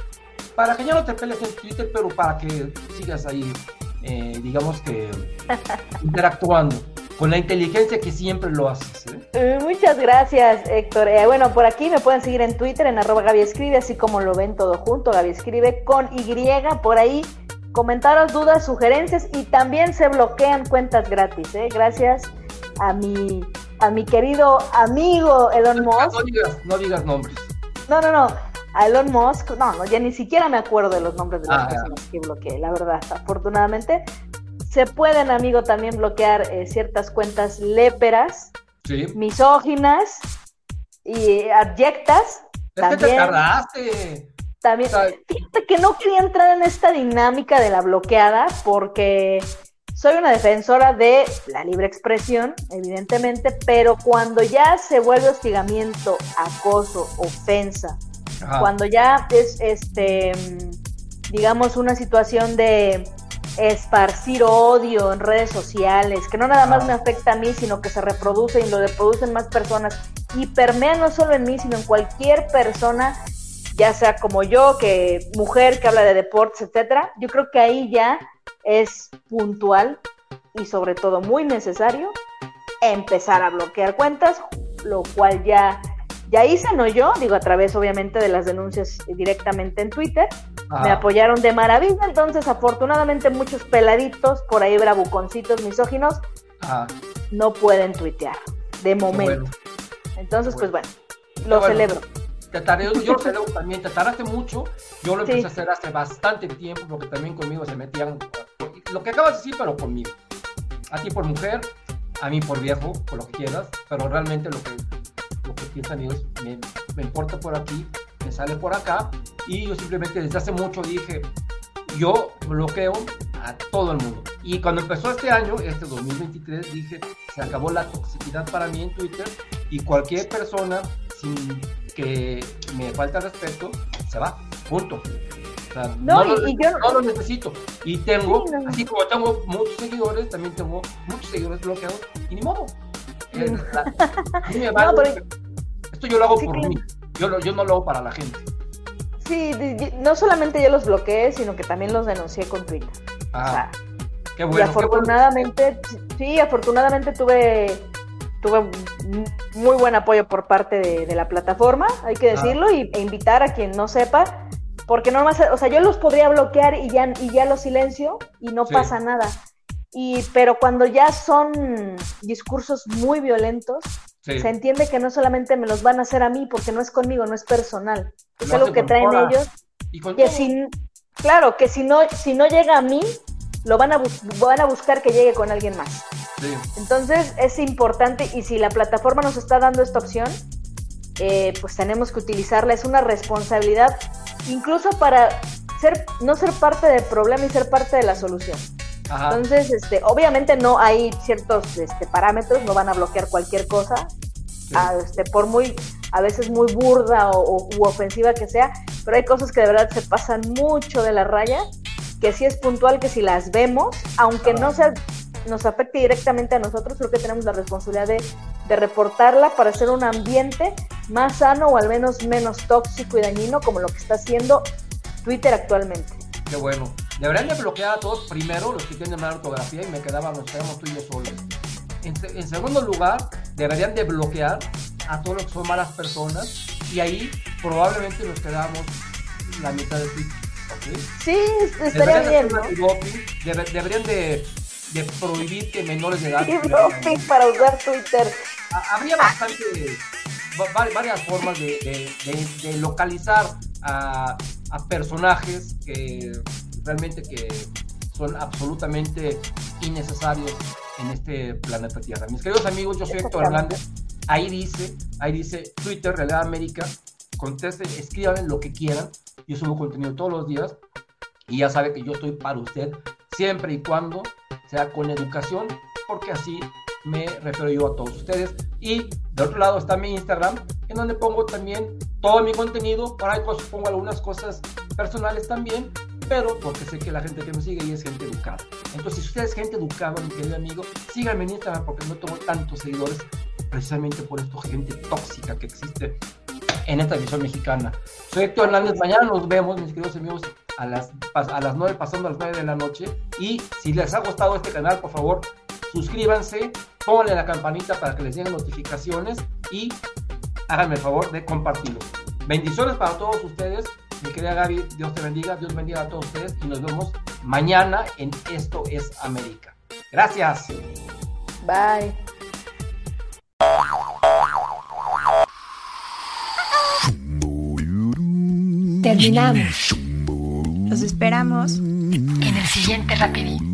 para que ya no te pelees en Twitter, pero para que sigas ahí, eh, digamos que interactuando con la inteligencia que siempre lo haces. ¿eh? Eh, Muchas gracias, Héctor. Eh, bueno, por aquí me pueden seguir en Twitter, en arroba Gaby Escribe, así como lo ven todo junto, Gaby Escribe con Y, por ahí. Comentarios, dudas, sugerencias y también se bloquean cuentas gratis, ¿eh? Gracias a mi, a mi querido amigo Elon Musk. No digas, no digas nombres. No, no, no. A Elon Musk, no, no, ya ni siquiera me acuerdo de los nombres de las Ah, personas que bloqueé, la verdad, afortunadamente. Se pueden, amigo, también bloquear eh, ciertas cuentas léperas, Sí. misóginas y abyectas. Es que te También. tardaste. También, O sea, fíjate que no quería entrar en esta dinámica de la bloqueada porque soy una defensora de la libre expresión, evidentemente, pero cuando ya se vuelve hostigamiento, acoso, ofensa, ajá. cuando ya es este digamos una situación de esparcir odio en redes sociales, que no nada más me afecta a mí, sino que se reproduce y lo reproducen más personas y permea no solo en mí, sino en cualquier persona, ya sea como yo, que mujer que habla de deportes, etcétera. Yo creo que ahí ya es puntual y sobre todo muy necesario empezar a bloquear cuentas, lo cual ya ya hice, no yo, digo a través obviamente de las denuncias directamente en Twitter, me apoyaron de maravilla, entonces afortunadamente muchos peladitos, por ahí bravuconcitos, misóginos, no pueden tuitear, de momento. bueno. Entonces, pues bueno, lo bueno. celebro. Te yo lo celebro también, te tardaste mucho. Yo lo Sí. empecé a hacer hace bastante tiempo porque también conmigo se metían. Lo que acabas de decir, pero conmigo. A ti por mujer, a mí por viejo, por lo que quieras, pero realmente lo que, lo que piensan ellos me, importa por aquí, me sale por acá. Y yo simplemente desde hace mucho dije, yo bloqueo a todo el mundo. Y cuando empezó este año, este 2023, dije, se acabó la toxicidad para mí en Twitter y cualquier persona sin que me falta respeto, se va, punto. Sea, No, lo, y- y yo- no lo necesito. Y tengo, Sí, no. así como tengo muchos seguidores, también tengo muchos seguidores bloqueados y ni modo. La- a mí me vale- pero- Estoy Esto yo lo hago Sí, por mí. Yo, lo- yo no lo hago para la gente. Sí, no solamente yo los bloqueé, sino que también los denuncié con Twitter. O sea, qué y bueno. bueno. afortunadamente, sí, afortunadamente tuve tuve muy buen apoyo por parte de, de la plataforma, hay que Ah. decirlo, y, e invitar a quien no sepa, porque no más, o sea, yo los podría bloquear y ya, y ya los silencio y no Sí. pasa nada. Y, pero cuando ya son discursos muy violentos, Sí. se entiende que no solamente me los van a hacer a mí, porque no es conmigo, no es personal. Es Lo algo que traen toda- ellos Y que si, claro, que si no, si no llega a mí, lo van a, van a buscar que llegue con alguien más. Sí. Entonces es importante y si la plataforma nos está dando esta opción, eh, pues tenemos que utilizarla. Es una responsabilidad, incluso para ser, no ser parte del problema y ser parte de la solución. Ajá. Entonces, este, obviamente no hay ciertos este, parámetros, no van a bloquear cualquier cosa, Sí. a, este, por muy, a veces muy burda o, o- u ofensiva que sea, pero hay cosas que de verdad se pasan mucho de la raya, que sí es puntual que si las vemos, aunque no sea, nos afecte directamente a nosotros, creo que tenemos la responsabilidad de, de reportarla para hacer un ambiente más sano o al menos menos tóxico y dañino como lo que está haciendo Twitter actualmente. Qué bueno. Deberían de bloquear a todos primero los que tienen mala ortografía y me quedaba, nos quedamos tú y yo solos. En, en segundo lugar, deberían de bloquear a todos los que son malas personas y ahí probablemente nos quedamos la mitad de Twitter. Sí, estaría Deberían bien, deberían de, de prohibir que menores de edad... Y doping para usar Twitter. Ha- habría bastante va- va- varias formas de, de- localizar a, a personajes que realmente que son absolutamente innecesarios en este planeta Tierra. Mis queridos amigos, yo soy Héctor. Hernández. Ahí dice, ahí dice Twitter, Realidad América. Contesten, escriban lo que quieran. Yo subo contenido todos los días y ya sabe que yo estoy para usted siempre y cuando sea con educación, porque así me refiero yo a todos ustedes. Y de otro lado está mi Instagram, en donde pongo también todo mi contenido. Por ahí pues, pongo algunas cosas personales también, pero porque sé que la gente que me sigue y es gente educada. Entonces, si usted es gente educada, mi querido amigo, síganme en Instagram porque no tengo tantos seguidores, precisamente por esto, gente tóxica que existe en esta edición mexicana. Soy Héctor Hernández, mañana nos vemos, mis queridos amigos, a las, a las 9, pasando a las 9 de la noche. Y si les ha gustado este canal, por favor, suscríbanse, pónganle la campanita para que les lleguen notificaciones y háganme el favor de compartirlo. Bendiciones para todos ustedes. Mi querida Gaby, Dios te bendiga, Dios bendiga a todos ustedes y nos vemos mañana en Esto es América. Gracias. Bye. Terminamos Los esperamos en el siguiente rapidín.